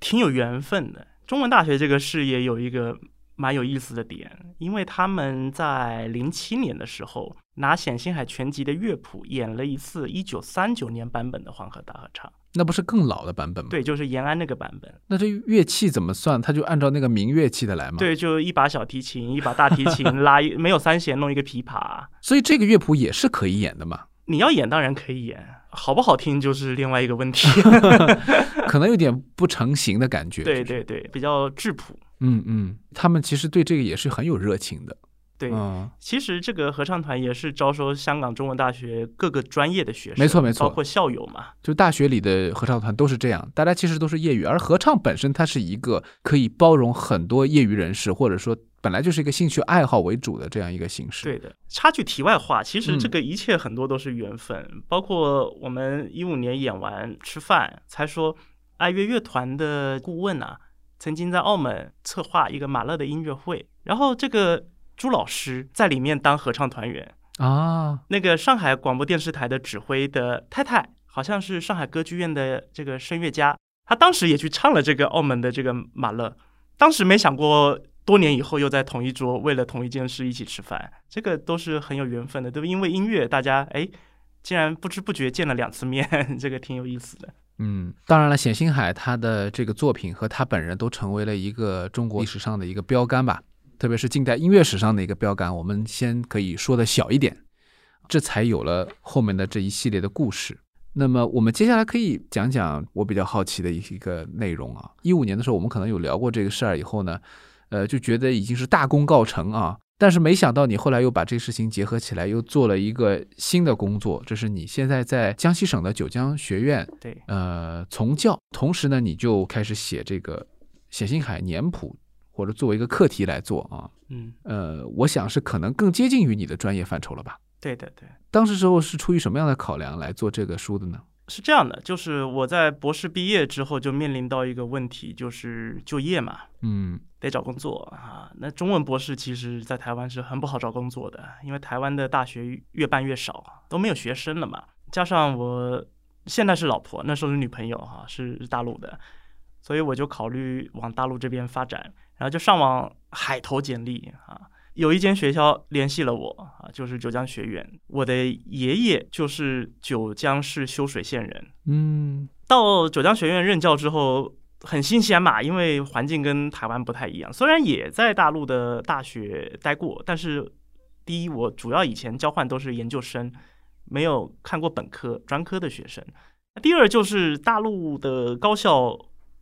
挺有缘分的。中文大学这个事业有一个蛮有意思的点，因为他们在零七年的时候拿冼星海全集的乐谱演了一次一九三九年版本的《黄河大合唱》，那不是更老的版本吗？，对，就是延安那个版本。那这乐器怎么算？他就按照那个民乐器的来吗？，对，就一把小提琴，一把大提琴，[LAUGHS] 拉一没有三弦，弄一个琵琶。所以这个乐谱也是可以演的嘛，你要演当然可以演，好不好听就是另外一个问题。[LAUGHS] [LAUGHS] 可能有点不成形的感觉。对，对对，比较质朴。嗯嗯，他们其实对这个也是很有热情的。对，嗯，其实这个合唱团也是招收香港中文大学各个专业的学生，没错没错包括校友嘛。就大学里的合唱团都是这样，大家其实都是业余，而合唱本身它是一个可以包容很多业余人士，或者说本来就是一个兴趣爱好为主的这样一个形式。对的，插句题外话，其实嗯这个一切很多都是缘分，包括我们一五年演完吃饭，才说爱乐乐团的顾问啊，曾经在澳门策划一个马勒的音乐会，然后这个朱老师在里面当合唱团员，啊，那个上海广播电视台的指挥的太太，好像是上海歌剧院的这个声乐家，她当时也去唱了这个澳门的这个马勒，当时没想过。多年以后又在同一桌，为了同一件事一起吃饭，这个都是很有缘分的，对吧？因为音乐，大家哎，竟然不知不觉见了两次面，[LAUGHS] 这个挺有意思的。嗯，当然了，冼星海他的这个作品和他本人都成为了一个中国历史上的一个标杆吧，特别是近代音乐史上的一个标杆。我们先可以说的小一点，这才有了后面的这一系列的故事。那么我们接下来可以讲讲我比较好奇的一个内容啊。一五年的时候，我们可能有聊过这个事儿，以后呢，呃，就觉得已经是大功告成啊。但是没想到你后来又把这个事情结合起来，又做了一个新的工作，这是你现在在江西省的九江学院对，呃从教，同时呢，你就开始写这个写星海年谱，或者作为一个课题来做啊。嗯，呃，我想是可能更接近于你的专业范畴了吧？对对，对。当时时候是出于什么样的考量来做这个书的呢？是这样的，就是我在博士毕业之后就面临到一个问题，就是就业嘛，嗯得找工作啊。那中文博士其实，在台湾是很不好找工作的，因为台湾的大学越办越少，都没有学生了嘛。加上我现在是老婆，那时候是女朋友哈、是大陆的，所以我就考虑往大陆这边发展，然后就上网海投简历啊。有一间学校联系了我啊，就是九江学院。我的爷爷就是九江市修水县人，嗯到九江学院任教之后，很新鲜嘛，因为环境跟台湾不太一样。虽然也在大陆的大学待过，但是第一，我主要以前交换都是研究生，没有看过本科、专科的学生。第二就是大陆的高校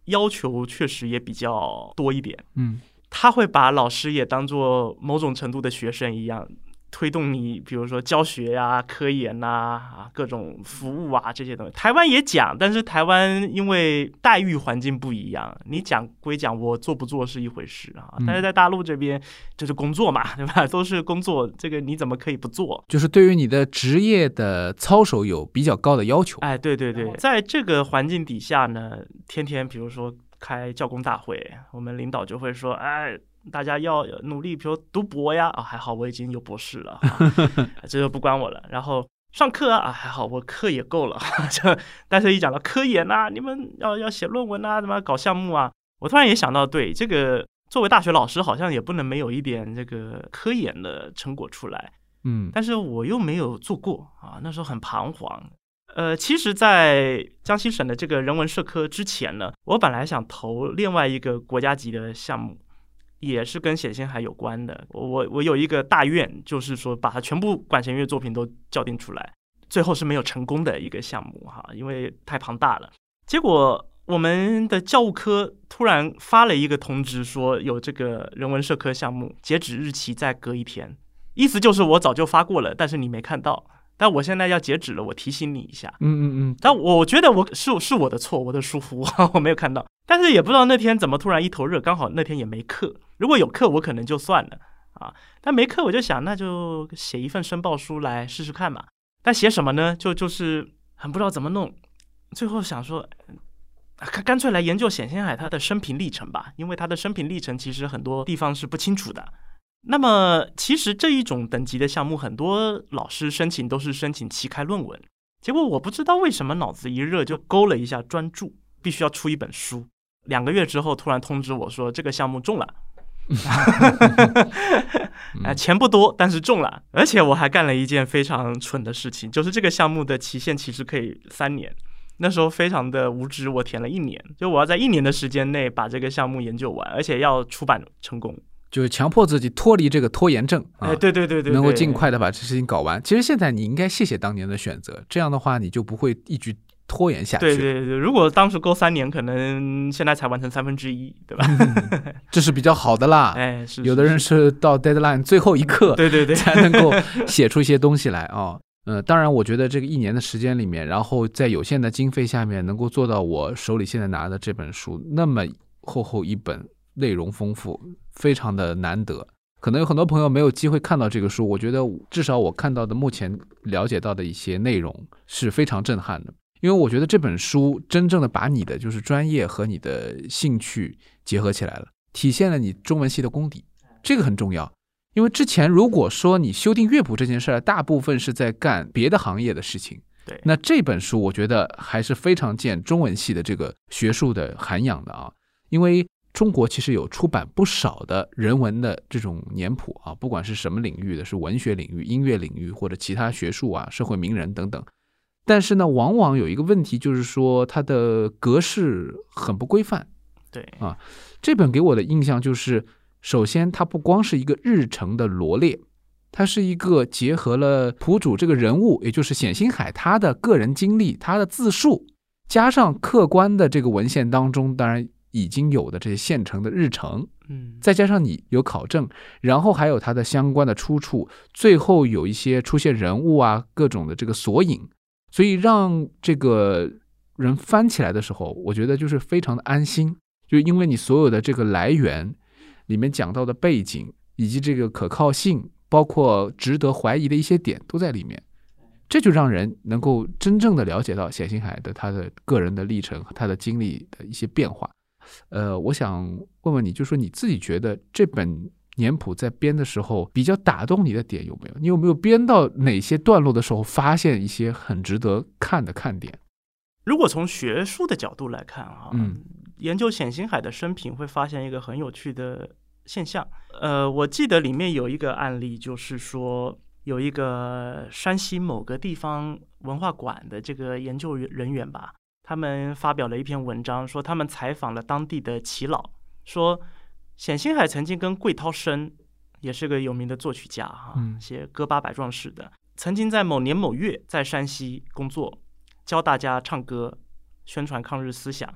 要求确实也比较多一点，嗯。他会把老师也当做某种程度的学生一样，推动你，比如说教学呀、科研呐、啊、各种服务啊这些东西。台湾也讲，但是台湾因为待遇环境不一样，你讲归讲，我做不做是一回事啊。嗯但是在大陆这边就是工作嘛，[LAUGHS] 对吧？都是工作，这个你怎么可以不做？就是对于你的职业的操守有比较高的要求。哎，对对对，在这个环境底下呢，天天比如说开教工大会，我们领导就会说，哎，大家要努力，比如读博呀，啊，还好我已经有博士了，啊、[LAUGHS] 这就不关我了。然后上课啊，啊还好我课也够了，[LAUGHS] 这但是一讲到科研啊，你们要要写论文啊，怎么搞项目啊，我突然也想到，对这个。作为大学老师，好像也不能没有一点这个科研的成果出来。嗯但是我又没有做过啊，那时候很彷徨。呃，其实，在江西省的这个人文社科之前呢，我本来想投另外一个国家级的项目，也是跟冼星海有关的。我我有一个大愿，就是说把它全部管弦乐作品都校订出来。最后是没有成功的一个项目哈，因为太庞大了。结果我们的教务科突然发了一个通知，说有这个人文社科项目，截止日期再隔一天，意思就是我早就发过了，但是你没看到。但我现在要截止了，我提醒你一下。嗯嗯嗯，但我觉得我是是我的错，我的疏忽，[LAUGHS] 我没有看到。但是也不知道那天怎么突然一头热，刚好那天也没课。如果有课，我可能就算了啊。但没课，我就想那就写一份申报书来试试看嘛。但写什么呢？就就是很不知道怎么弄。最后想说，干干脆来研究冼星海他的生平历程吧，因为他的生平历程其实很多地方是不清楚的。那么，其实这一种等级的项目，很多老师申请都是申请期刊论文。结果我不知道为什么脑子一热就勾了一下专注，必须要出一本书。两个月之后，突然通知我说这个项目中了，[LAUGHS] 哎，钱不多，但是中了。而且我还干了一件非常蠢的事情，就是这个项目的期限其实可以三年。那时候非常的无知，我填了一年，就我要在一年的时间内把这个项目研究完，而且要出版成功。就是强迫自己脱离这个拖延症啊，哎，对对对对，能够尽快的把这事情搞完。其实现在你应该谢谢当年的选择，这样的话你就不会一直拖延下去。对对对，如果当时够三年，可能现在才完成三分之一，对吧？[LAUGHS] 这是比较好的啦。[LAUGHS] 哎，是有的人是到 deadline 最后一刻，对对对，[LAUGHS] 才能够写出一些东西来啊。呃，当然，我觉得这个一年的时间里面，然后在有限的经费下面，能够做到我手里现在拿的这本书那么厚厚一本，内容丰富，非常的难得。可能有很多朋友没有机会看到这个书，我觉得至少我看到的目前了解到的一些内容是非常震撼的。因为我觉得这本书真正的把你的就是专业和你的兴趣结合起来了，体现了你中文系的功底，这个很重要。因为之前如果说你修订乐谱这件事儿，大部分是在干别的行业的事情，对，那这本书我觉得还是非常见中文系的这个学术的涵养的啊，因为。中国其实有出版不少的人文的这种年谱啊，不管是什么领域的，是文学领域、音乐领域或者其他学术啊、社会名人等等。但是呢，往往有一个问题，就是说它的格式很不规范。对啊，这本给我的印象就是，首先它不光是一个日程的罗列，它是一个结合了谱主这个人物，也就是冼星海他的个人经历、他的自述，加上客观的这个文献当中，当然。已经有的这些现成的日程，嗯，再加上你有考证，然后还有它的相关的出处，最后有一些出现人物啊，各种的这个索引，所以让这个人翻起来的时候，我觉得就是非常的安心，就因为你所有的这个来源里面讲到的背景以及这个可靠性，包括值得怀疑的一些点都在里面，这就让人能够真正的了解到冼星海的他的个人的历程和他的经历的一些变化。呃，我想问问你，就说你自己觉得这本年谱在编的时候比较打动你的点有没有？你有没有编到哪些段落的时候发现一些很值得看的看点？如果从学术的角度来看啊，嗯，研究冼星海的生平会发现一个很有趣的现象。呃，我记得里面有一个案例，就是说有一个山西某个地方文化馆的这个研究人员吧。他们发表了一篇文章，说他们采访了当地的耆老，说冼星海曾经跟桂涛生，也是个有名的作曲家哈，写歌八百壮士的，曾经在某年某月在山西工作，教大家唱歌，宣传抗日思想。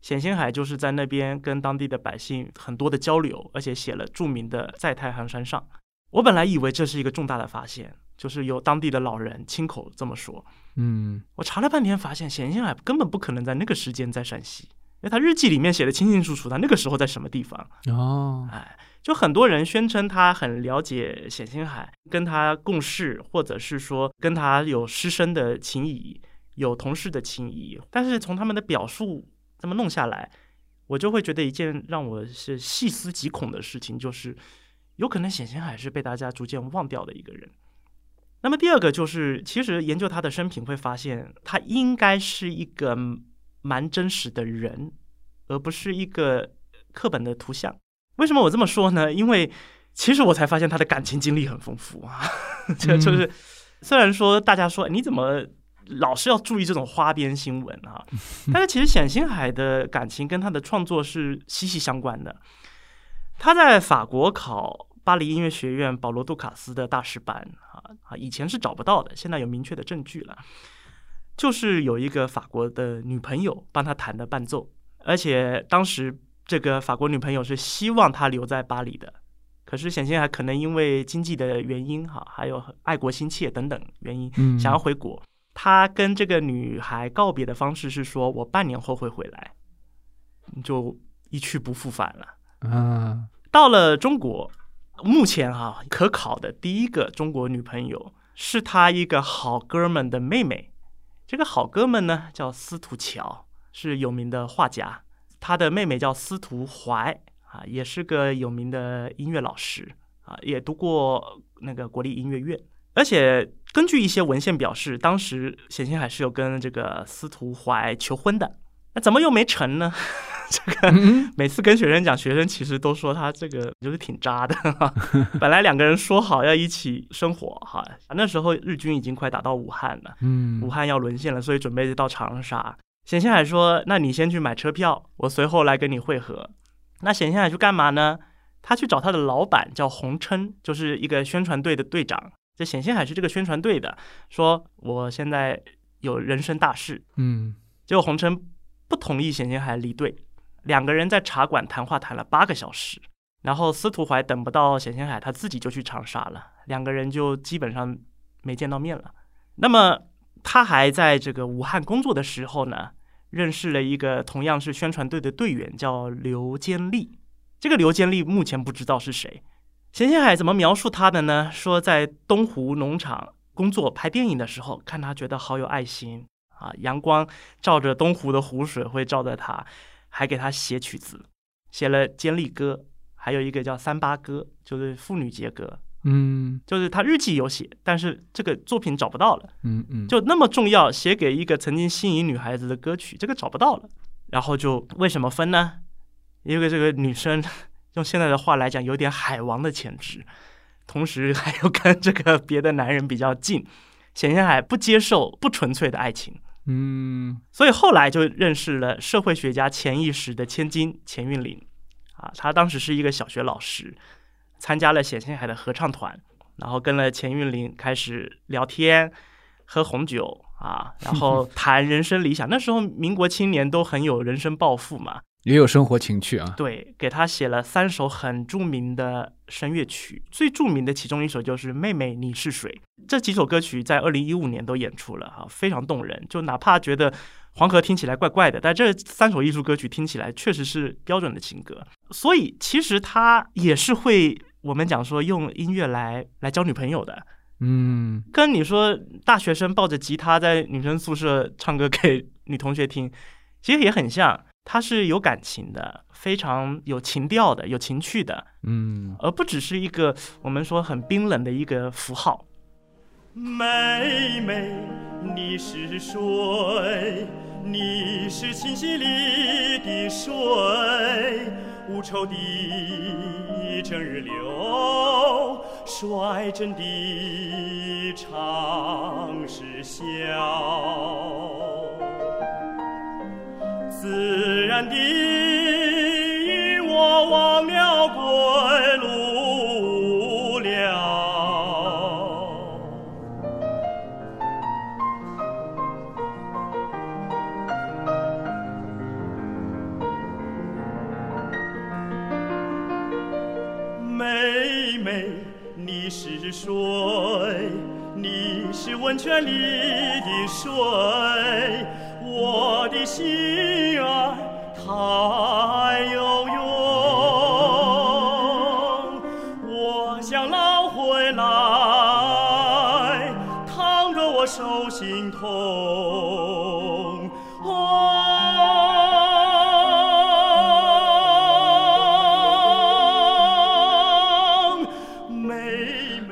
冼星海就是在那边跟当地的百姓很多的交流，而且写了著名的《在太行山上》。我本来以为这是一个重大的发现。就是有当地的老人亲口这么说，嗯，我查了半天，发现冼星海根本不可能在那个时间在陕西，因为他日记里面写的清清楚楚，他那个时候在什么地方。哦，哎，就很多人宣称他很了解冼星海，跟他共事，或者是说跟他有师生的情谊，有同事的情谊，但是从他们的表述这么弄下来，我就会觉得一件让我是细思极恐的事情，就是有可能冼星海是被大家逐渐忘掉的一个人。那么第二个就是，其实研究他的生平会发现，他应该是一个蛮真实的人，而不是一个课本的图像。为什么我这么说呢？因为其实我才发现他的感情经历很丰富啊。[LAUGHS] 这就是虽然说大家说你怎么老是要注意这种花边新闻啊，[LAUGHS] 但是其实冼星海的感情跟他的创作是息息相关的。他在法国考。巴黎音乐学院保罗·杜卡斯的大师班啊啊，以前是找不到的，现在有明确的证据了。就是有一个法国的女朋友帮他弹的伴奏，而且当时这个法国女朋友是希望他留在巴黎的，可是冼星海可能因为经济的原因哈，还有爱国心切等等原因，嗯想要回国。他跟这个女孩告别的方式是说：“我半年后会回来。”就一去不复返了。啊，到了中国，目前哈、可考的第一个中国女朋友是他一个好哥们的妹妹。这个好哥们呢叫司徒乔，是有名的画家。他的妹妹叫司徒怀啊，也是个有名的音乐老师啊，也读过那个国立音乐院。而且根据一些文献表示，当时冼星海是有跟这个司徒怀求婚的。那怎么又没成呢？[LAUGHS] 这个嗯每次跟学生讲，学生其实都说他这个就是挺渣的。[LAUGHS] 本来两个人说好要一起生活哈，那时候日军已经快打到武汉了，嗯武汉要沦陷了，所以准备到长沙。冼星海说：“那你先去买车票，我随后来跟你会合。”那冼星海去干嘛呢？他去找他的老板叫洪琛，就是一个宣传队的队长。这冼星海是这个宣传队的，说我现在有人生大事，嗯结果洪琛不同意冼星海离队，两个人在茶馆谈话谈了八个小时，然后司徒怀等不到冼星海，他自己就去长沙了，两个人就基本上没见到面了。那么他还在这个武汉工作的时候呢，认识了一个同样是宣传队的队员，叫刘坚利。这个刘坚利目前不知道是谁。冼星海怎么描述他的呢？说在东湖农场工作拍电影的时候，看他觉得好有爱心啊，阳光照着东湖的湖水会照着他，还给他写曲子，写了《坚利歌》，还有一个叫《三八歌》，就是妇女节歌。嗯就是他日记有写，但是这个作品找不到了。嗯嗯，就那么重要，写给一个曾经吸引女孩子的歌曲，这个找不到了。然后就为什么分呢？因为这个女生 [LAUGHS] 用现在的话来讲，有点海王的潜质，同时还有跟这个别的男人比较近。冼星海不接受不纯粹的爱情，嗯所以后来就认识了社会学家潜意识的千金钱韵玲，啊，他当时是一个小学老师，参加了冼星海的合唱团，然后跟了钱韵玲开始聊天、喝红酒啊，然后谈人生理想。那时候民国青年都很有人生抱负嘛，也有生活情趣啊。对，给他写了三首很著名的声乐曲，最著名的其中一首就是《妹妹你是谁》。这几首歌曲在二零一五年都演出了哈，非常动人。就哪怕觉得黄河听起来怪怪的，但这三首艺术歌曲听起来确实是标准的情歌。所以其实他也是会我们讲说用音乐来来交女朋友的，嗯跟你说大学生抱着吉他在女生宿舍唱歌给女同学听，其实也很像。他是有感情的，非常有情调的，有情趣的，嗯。而不只是一个我们说很冰冷的一个符号。妹妹，你是水，你是清溪里的水，无愁的正日流，率真的常是笑，自然地我忘了归路了。妹妹，你是水，你是温泉里的水，我的心儿太悠悠，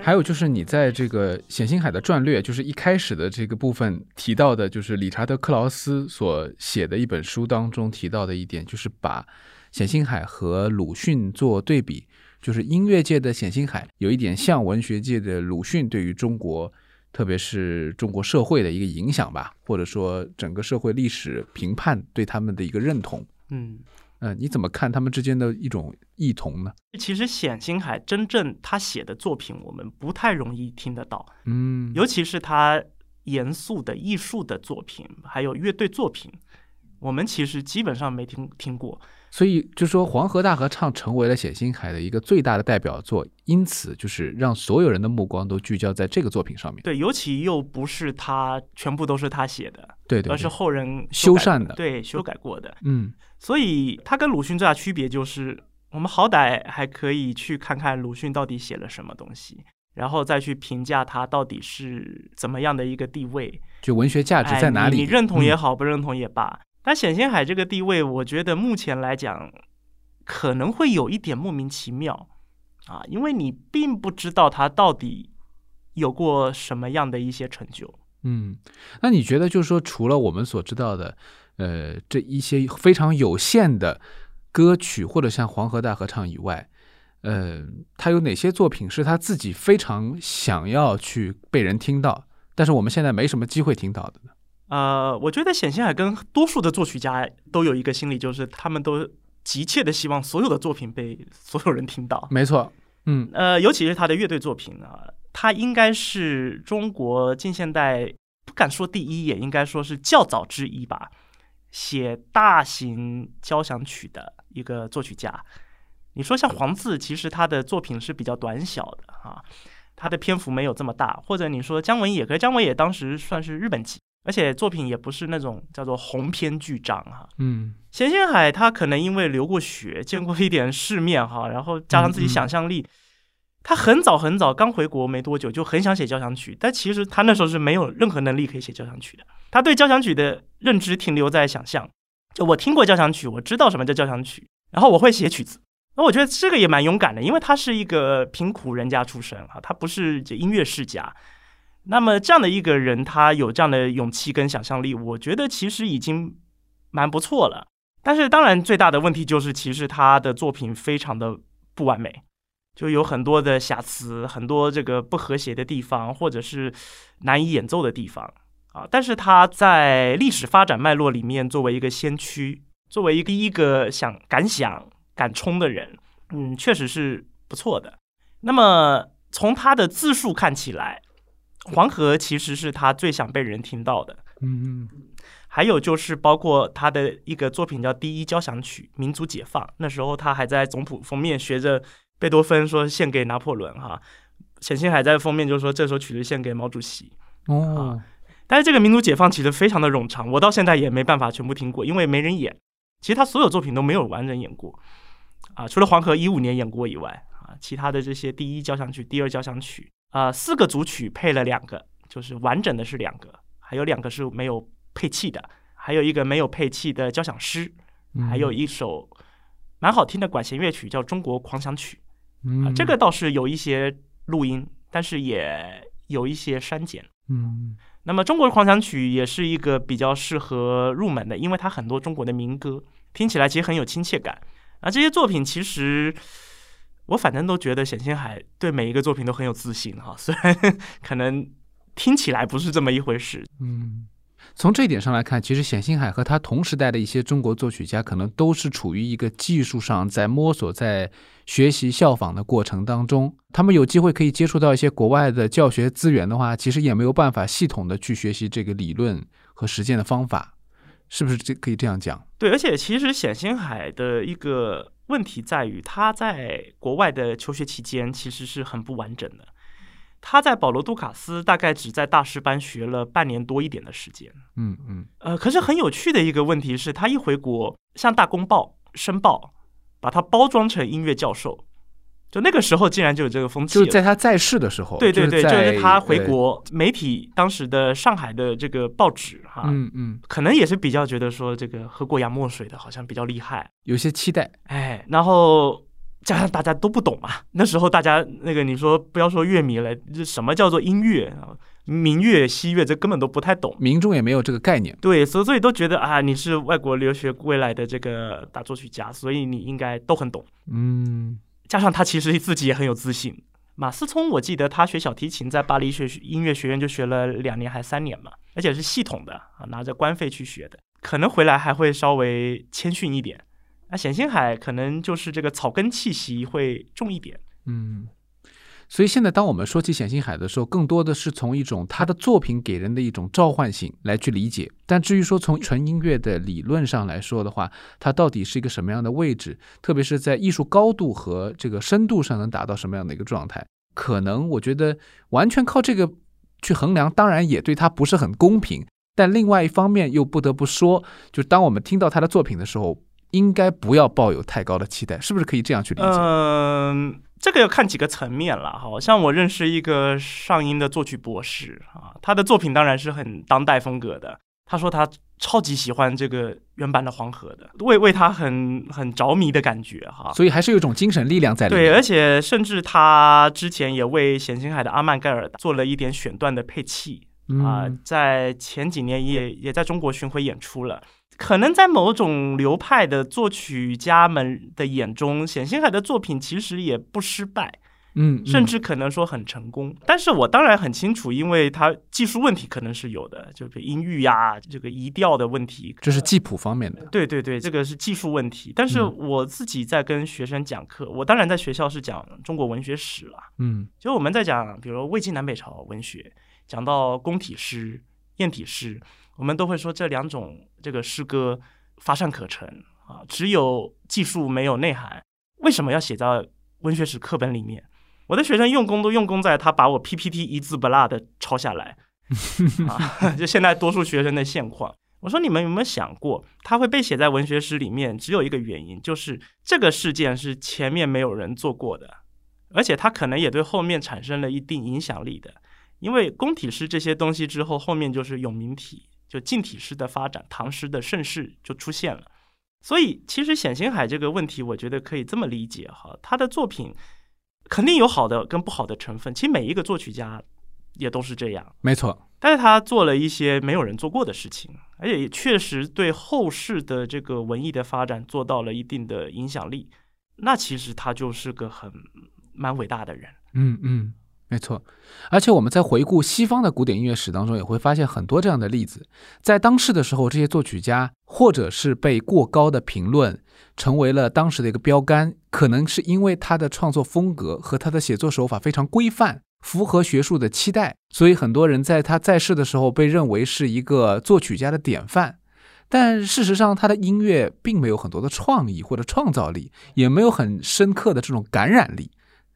还有就是你在这个冼星海的战略，就是一开始的这个部分提到的，就是理查德克劳斯所写的一本书当中提到的一点，就是把冼星海和鲁迅做对比，就是音乐界的冼星海有一点像文学界的鲁迅对于中国，特别是中国社会的一个影响吧，或者说整个社会历史评判对他们的一个认同。嗯，嗯、你怎么看他们之间的一种异同呢？其实冼星海真正他写的作品，我们不太容易听得到，嗯，尤其是他严肃的艺术的作品，还有乐队作品，我们其实基本上没听听过。所以就说《黄河大合唱》成为了冼星海的一个最大的代表作，因此就是让所有人的目光都聚焦在这个作品上面。对，尤其又不是他全部都是他写的，对对对而是后人修缮的对，修改过的。嗯所以他跟鲁迅最大区别就是，我们好歹还可以去看看鲁迅到底写了什么东西，然后再去评价他到底是怎么样的一个地位，就文学价值哎在哪里？你你认同也嗯好，不认同也罢。但冼星海这个地位，我觉得目前来讲可能会有一点莫名其妙啊，因为你并不知道他到底有过什么样的一些成就。嗯，那你觉得就是说，除了我们所知道的，呃，这一些非常有限的歌曲或者像《黄河大合唱》以外，呃，他有哪些作品是他自己非常想要去被人听到，但是我们现在没什么机会听到的呢？呃，我觉得冼星海跟多数的作曲家都有一个心理，就是他们都急切的希望所有的作品被 [LAUGHS] 所有人听到。没错，嗯呃，尤其是他的乐队作品啊，他应该是中国近现代不敢说第一，也应该说是较早之一吧，写大型交响曲的一个作曲家。你说像黄自，其实他的作品是比较短小的啊，他的篇幅没有这么大。或者你说姜文也，可是姜文也当时算是日本籍，而且作品也不是那种叫做鸿篇巨章哈、嗯咸星海他可能因为留过学，见过一点世面哈，然后加上自己想象力，他很早很早刚回国没多久就很想写交响曲，但其实他那时候是没有任何能力可以写交响曲的。他对交响曲的认知停留在想象，就我听过交响曲，我知道什么叫交响曲，然后我会写曲子。那我觉得这个也蛮勇敢的，因为他是一个贫苦人家出身啊，他不是这音乐世家。那么这样的一个人，他有这样的勇气跟想象力，我觉得其实已经蛮不错了。但是当然，最大的问题就是，其实他的作品非常的不完美，就有很多的瑕疵，很多这个不和谐的地方，或者是难以演奏的地方啊。但是他在历史发展脉络里面，作为一个先驱，作为一个一个想敢想敢冲的人，嗯，确实是不错的。那么从他的自述看起来，黄河其实是他最想被人听到的。嗯嗯还有就是包括他的一个作品叫《第一交响曲《民族解放》，那时候他还在总谱封面学着贝多芬说献给拿破仑哈，冼星海在封面就说这首曲子献给毛主席。哦，但是这个民族解放其实非常的冗长，我到现在也没办法全部听过，因为没人演。其实他所有作品都没有完整演过啊，除了黄河一五年演过以外啊，其他的这些第一交响曲、第二交响曲啊，四个组曲配了两个，就是完整的是两个，还有两个是没有配器的，还有一个没有配器的交响诗，嗯还有一首蛮好听的管弦乐曲叫《中国狂想曲》啊，嗯这个倒是有一些录音，但是也有一些删减。嗯那么中国狂想曲也是一个比较适合入门的，因为它很多中国的民歌，听起来其实很有亲切感。啊，这些作品其实我反正都觉得冼星海对每一个作品都很有自信哈，虽然 [LAUGHS] 可能听起来不是这么一回事。嗯。从这一点上来看，其实冼星海和他同时代的一些中国作曲家，可能都是处于一个技术上在摸索、在学习、效仿的过程当中。他们有机会可以接触到一些国外的教学资源的话，其实也没有办法系统的去学习这个理论和实践的方法，是不是？这可以这样讲？对，而且其实冼星海的一个问题在于，他在国外的求学期间其实是很不完整的。他在保罗·杜卡斯大概只在大师班学了半年多一点的时间。嗯嗯呃，可是很有趣的一个问题是，他一回国，向《大公报》《申报》，把他包装成音乐教授，就那个时候竟然就有这个风气了。就是在他在世的时候，对对对，就在是他回呃国，媒体当时的上海的这个报纸哈，嗯嗯，可能也是比较觉得说这个喝过洋墨水的好像比较厉害，有些期待。哎，然后加上大家都不懂嘛，[LAUGHS] 那时候大家那个你说不要说乐迷了，这什么叫做音乐啊？民乐、西乐这根本都不太懂。民众也没有这个概念。对，所以所以都觉得啊，你是外国留学归来的这个大作曲家，所以你应该都很懂。嗯加上他其实自己也很有自信。马思聪，我记得他学小提琴在巴黎学音乐学院就学了两年还三年嘛，而且是系统的啊，拿着官费去学的，可能回来还会稍微谦逊一点。那冼星海可能就是这个草根气息会重一点。嗯，所以现在当我们说起冼星海的时候，更多的是从一种他的作品给人的一种召唤性来去理解。但至于说从纯音乐的理论上来说的话，它到底是一个什么样的位置，特别是在艺术高度和这个深度上能达到什么样的一个状态，可能我觉得完全靠这个去衡量，当然也对他不是很公平。但另外一方面又不得不说，就是当我们听到他的作品的时候，应该不要抱有太高的期待，是不是可以这样去理解？嗯，这个要看几个层面了哈。像我认识一个上音的作曲博士啊，他的作品当然是很当代风格的。他说他超级喜欢这个原版的黄河的，为为他很很着迷的感觉哈。所以还是有一种精神力量在里面。对，而且甚至他之前也为冼星海的《阿曼盖尔》做了一点选段的配器啊，在前几年也也在中国巡回演出了。可能在某种流派的作曲家们的眼中，冼星海的作品其实也不失败，嗯，甚至可能说很成功。但是我当然很清楚，因为他技术问题可能是有的，就是音域呀，这个移调的问题，这是记谱方面的。对对对，这个是技术问题。但是我自己在跟学生讲课，我当然在学校是讲中国文学史了，嗯，就我们在讲，比如魏晋南北朝文学，讲到宫体诗、砚体诗。我们都会说这两种这个诗歌乏善可陈啊，只有技术没有内涵。为什么要写到文学史课本里面？我的学生用功都用功在他把我 PPT 一字不落的抄下来 [LAUGHS] 啊，就现在多数学生的现况。我说你们有没有想过，他会被写在文学史里面，只有一个原因，就是这个事件是前面没有人做过的，而且他可能也对后面产生了一定影响力的。因为宫体诗这些东西之后，后面就是永明体。就近体诗的发展，唐诗的盛世就出现了。所以，其实冼星海这个问题，我觉得可以这么理解哈，他的作品肯定有好的跟不好的成分。其实每一个作曲家也都是这样，没错。但是他做了一些没有人做过的事情，而且也确实对后世的这个文艺的发展做到了一定的影响力。那其实他就是个很蛮伟大的人。嗯嗯。没错，而且我们在回顾西方的古典音乐史当中，也会发现很多这样的例子。在当世的时候，这些作曲家或者是被过高的评论，成为了当时的一个标杆。可能是因为他的创作风格和他的写作手法非常规范，符合学术的期待，所以很多人在他在世的时候被认为是一个作曲家的典范。但事实上，他的音乐并没有很多的创意或者创造力，也没有很深刻的这种感染力。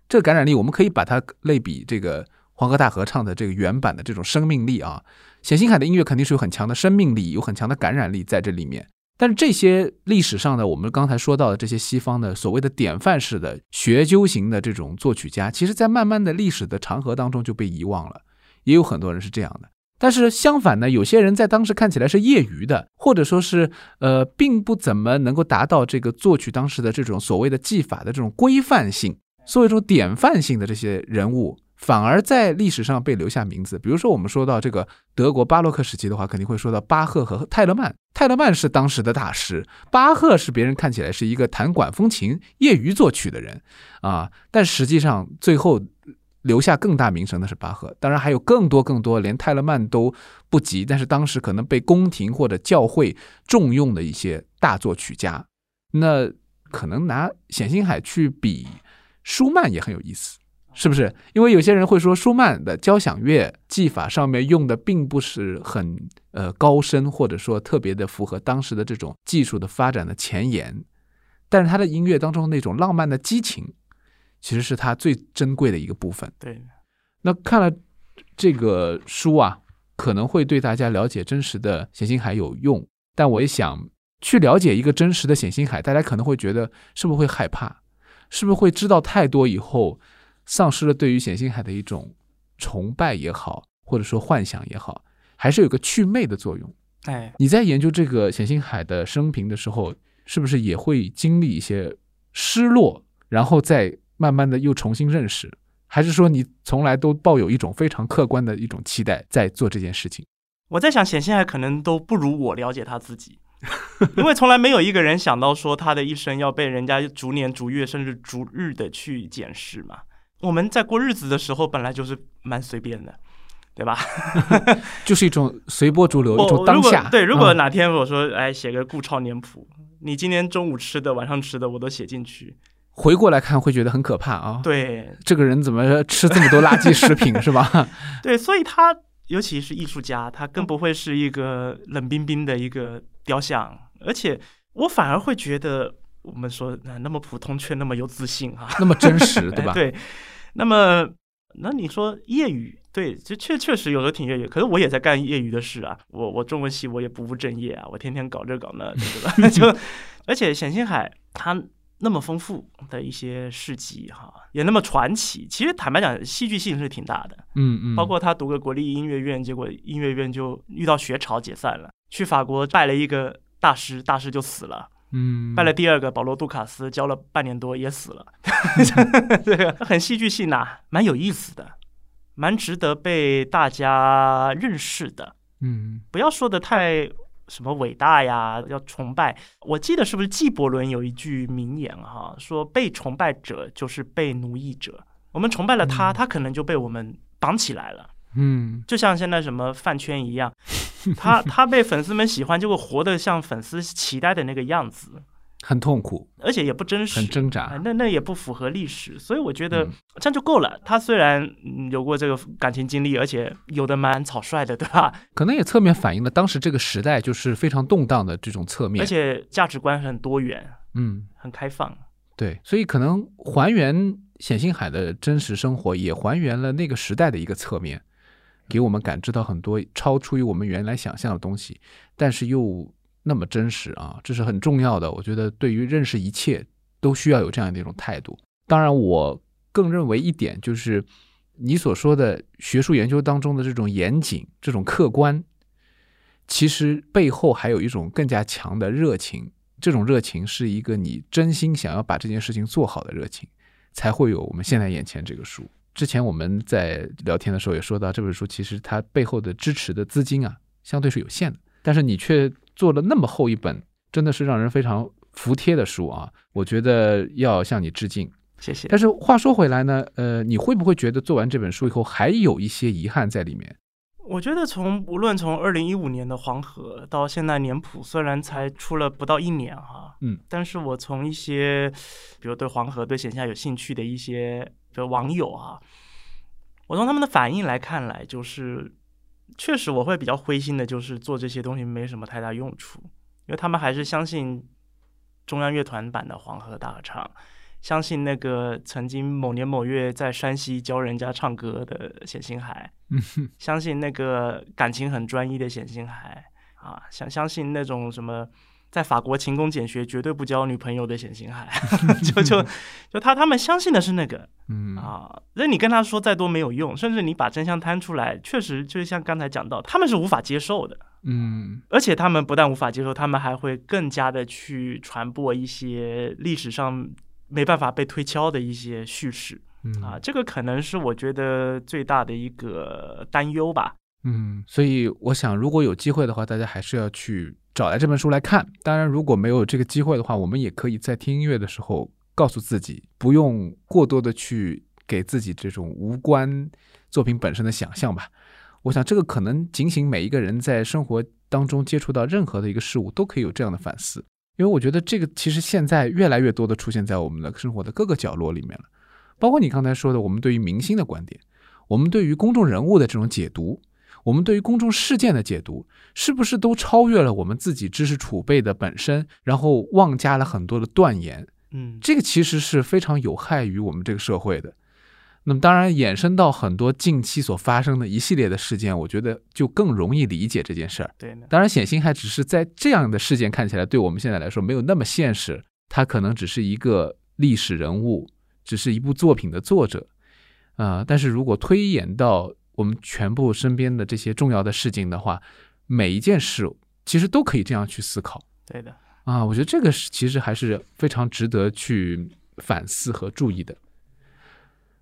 这个感染力，我们可以把它类比这个黄河大合唱的这个原版的这种生命力啊。冼星海的音乐肯定是有很强的生命力，有很强的感染力在这里面。但是这些历史上的我们刚才说到的这些西方的所谓的典范式的学究型的这种作曲家，其实在慢慢的历史的长河当中就被遗忘了。也有很多人是这样的。但是相反呢，有些人在当时看起来是业余的，或者说是呃，并不怎么能够达到这个作曲当时的这种所谓的技法的这种规范性。作为一种典范性的这些人物，反而在历史上被留下名字。比如说，我们说到这个德国巴洛克时期的话，肯定会说到巴赫和泰勒曼。泰勒曼是当时的大师，巴赫是别人看起来是一个弹管风琴、业余作曲的人啊。但实际上，最后留下更大名声的是巴赫。当然，还有更多更多连泰勒曼都不及，但是当时可能被宫廷或者教会重用的一些大作曲家。那可能拿冼星海去比。舒曼也很有意思，是不是？因为有些人会说，舒曼的交响乐技法上面用的并不是很呃高深，或者说特别的符合当时的这种技术的发展的前沿，但是他的音乐当中那种浪漫的激情，其实是他最珍贵的一个部分。对，那看了这个书啊，可能会对大家了解真实的冼星海有用，但我也想去了解一个真实的冼星海，大家可能会觉得是不是会害怕？是不是会知道太多以后，丧失了对于冼星海的一种崇拜也好，或者说幻想也好，还是有个祛魅的作用？哎，你在研究这个冼星海的生平的时候，是不是也会经历一些失落，然后再慢慢的又重新认识？还是说你从来都抱有一种非常客观的一种期待在做这件事情？我在想，冼星海可能都不如我了解他自己。[LAUGHS] 因为从来没有一个人想到说他的一生要被人家逐年逐月甚至逐日的去检视嘛。我们在过日子的时候本来就是蛮随便的，对吧？[LAUGHS] 就是一种随波逐流，一种当下。对，如果哪天我说哎写个顾超年谱，你今天中午吃的、晚上吃的我都写进去，回过来看会觉得很可怕啊。，对这个人怎么吃这么多垃圾食品 [LAUGHS] 是吧？对，所以他尤其是艺术家，他更不会是一个冷冰冰的一个雕像，而且我反而会觉得我们说呃那么普通却那么有自信啊、那么真实，对吧？哎对，那么那你说业余，对，就确确实有时候挺业余，可是我也在干业余的事啊。我我中文系我也不务正业啊，我天天搞这搞那，对吧？[LAUGHS] 就而且冼星海他那么丰富的一些事迹哈，也那么传奇。其实坦白讲，戏剧性是挺大的。嗯嗯，包括他读个国立音乐院，结果音乐院就遇到学潮解散了，去法国拜了一个大师，大师就死了。嗯拜了第二个保罗·杜卡斯，教了半年多也死了，[LAUGHS] 这个很戏剧性呐、蛮有意思的，蛮值得被大家认识的。嗯不要说的太什么伟大呀，要崇拜。我记得是不是纪伯伦有一句名言哈、说被崇拜者就是被奴役者。我们崇拜了他，他可能就被我们绑起来了。嗯就像现在什么饭圈一样，[LAUGHS] 他他被粉丝们喜欢，就会活得像粉丝期待的那个样子，很痛苦，而且也不真实，很挣哎扎。那那也不符合历史，所以我觉得嗯这样就够了。他虽然嗯有过这个感情经历，而且有的蛮草率的，对吧？可能也侧面反映了当时这个时代就是非常动荡的这种侧面。而且价值观很多元，嗯，很开放。对，所以可能还原冼星海的真实生活，也还原了那个时代的一个侧面，给我们感知到很多超出于我们原来想象的东西，但是又那么真实啊，这是很重要的。我觉得对于认识一切都需要有这样的一种态度。当然，我更认为一点就是你所说的学术研究当中的这种严谨、这种客观，其实背后还有一种更加强的热情。这种热情是一个你真心想要把这件事情做好的热情，才会有我们现在眼前这个书。之前我们在聊天的时候也说到，这本书其实它背后的支持的资金啊，相对是有限的，但是你却做了那么厚一本，真的是让人非常服帖的书啊！我觉得要向你致敬。谢谢。但是话说回来呢，呃，你会不会觉得做完这本书以后还有一些遗憾在里面？我觉得从无论从二零一五年的黄河到现在年谱，虽然才出了不到一年哈，嗯，但是我从一些比如对黄河、对显下有兴趣的一些比如网友啊，我从他们的反应来看来，就是确实我会比较灰心的，就是做这些东西没什么太大用处，因为他们还是相信中央乐团版的黄河大合唱。相信那个曾经某年某月在山西教人家唱歌的冼星海，相信那个感情很专一的冼星海啊，相相信那种什么在法国勤工俭学绝对不交女朋友的冼星海，就就就他他们相信的是那个。嗯。啊，那你跟他说再多没有用，甚至你把真相摊出来，确实就像刚才讲到，他们是无法接受的。嗯。而且他们不但无法接受，他们还会更加的去传播一些历史上没办法被推敲的一些叙事。嗯。啊，这个可能是我觉得最大的一个担忧吧。嗯，所以我想，如果有机会的话，大家还是要去找来这本书来看。当然，如果没有这个机会的话，我们也可以在听音乐的时候告诉自己，不用过多的去给自己这种无关作品本身的想象吧。我想，这个可能警醒每一个人在生活当中接触到任何的一个事物，都可以有这样的反思。因为我觉得这个其实现在越来越多的出现在我们的生活的各个角落里面了，包括你刚才说的，我们对于明星的观点，我们对于公众人物的这种解读，我们对于公众事件的解读，是不是都超越了我们自己知识储备的本身，然后妄加了很多的断言？嗯，这个其实是非常有害于我们这个社会的。那么，当然衍生到很多近期所发生的一系列的事件，我觉得就更容易理解这件事儿。对，当然，显性还只是在这样的事件看起来，对我们现在来说没有那么现实，他可能只是一个历史人物，只是一部作品的作者，啊、但是如果推演到我们全部身边的这些重要的事情的话，每一件事其实都可以这样去思考对的，啊，我觉得这个是其实还是非常值得去反思和注意的。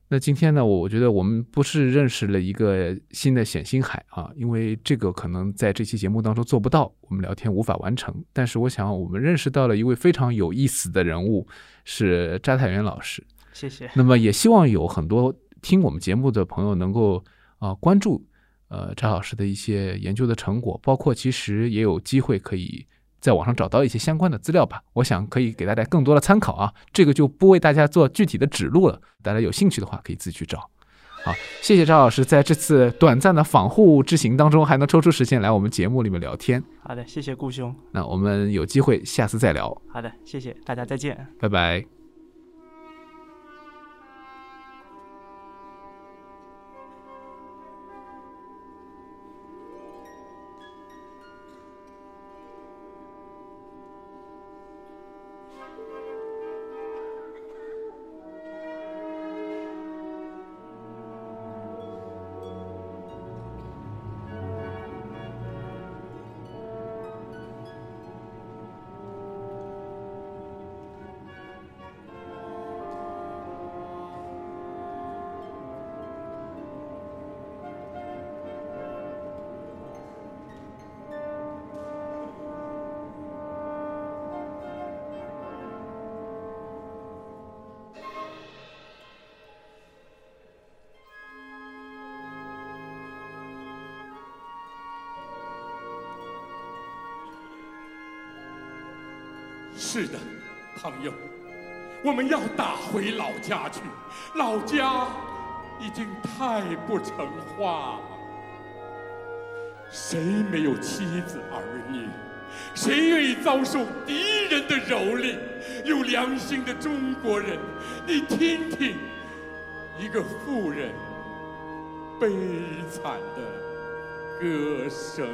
那今天呢，我我觉得我们不是认识了一个新的冼星海啊，因为这个可能在这期节目当中做不到，我们聊天无法完成。但是我想，我们认识到了一位非常有意思的人物，是扎太元老师。谢谢。那么也希望有很多听我们节目的朋友能够啊、关注呃扎老师的一些研究的成果，包括其实也有机会可以在网上找到一些相关的资料吧。我想可以给大家更多的参考啊，这个就不为大家做具体的指路了。大家有兴趣的话，可以自己去找。好，谢谢赵老师在这次短暂的访沪之行当中，还能抽出时间来我们节目里面聊天。好的，谢谢顾兄。那我们有机会下次再聊，好的，谢谢大家，再见。拜拜。是的，朋友，我们要打回老家去。老家已经太不成话了。谁没有妻子儿女？谁愿意遭受敌人的蹂躏？有良心的中国人，你听听，一个妇人悲惨的歌声。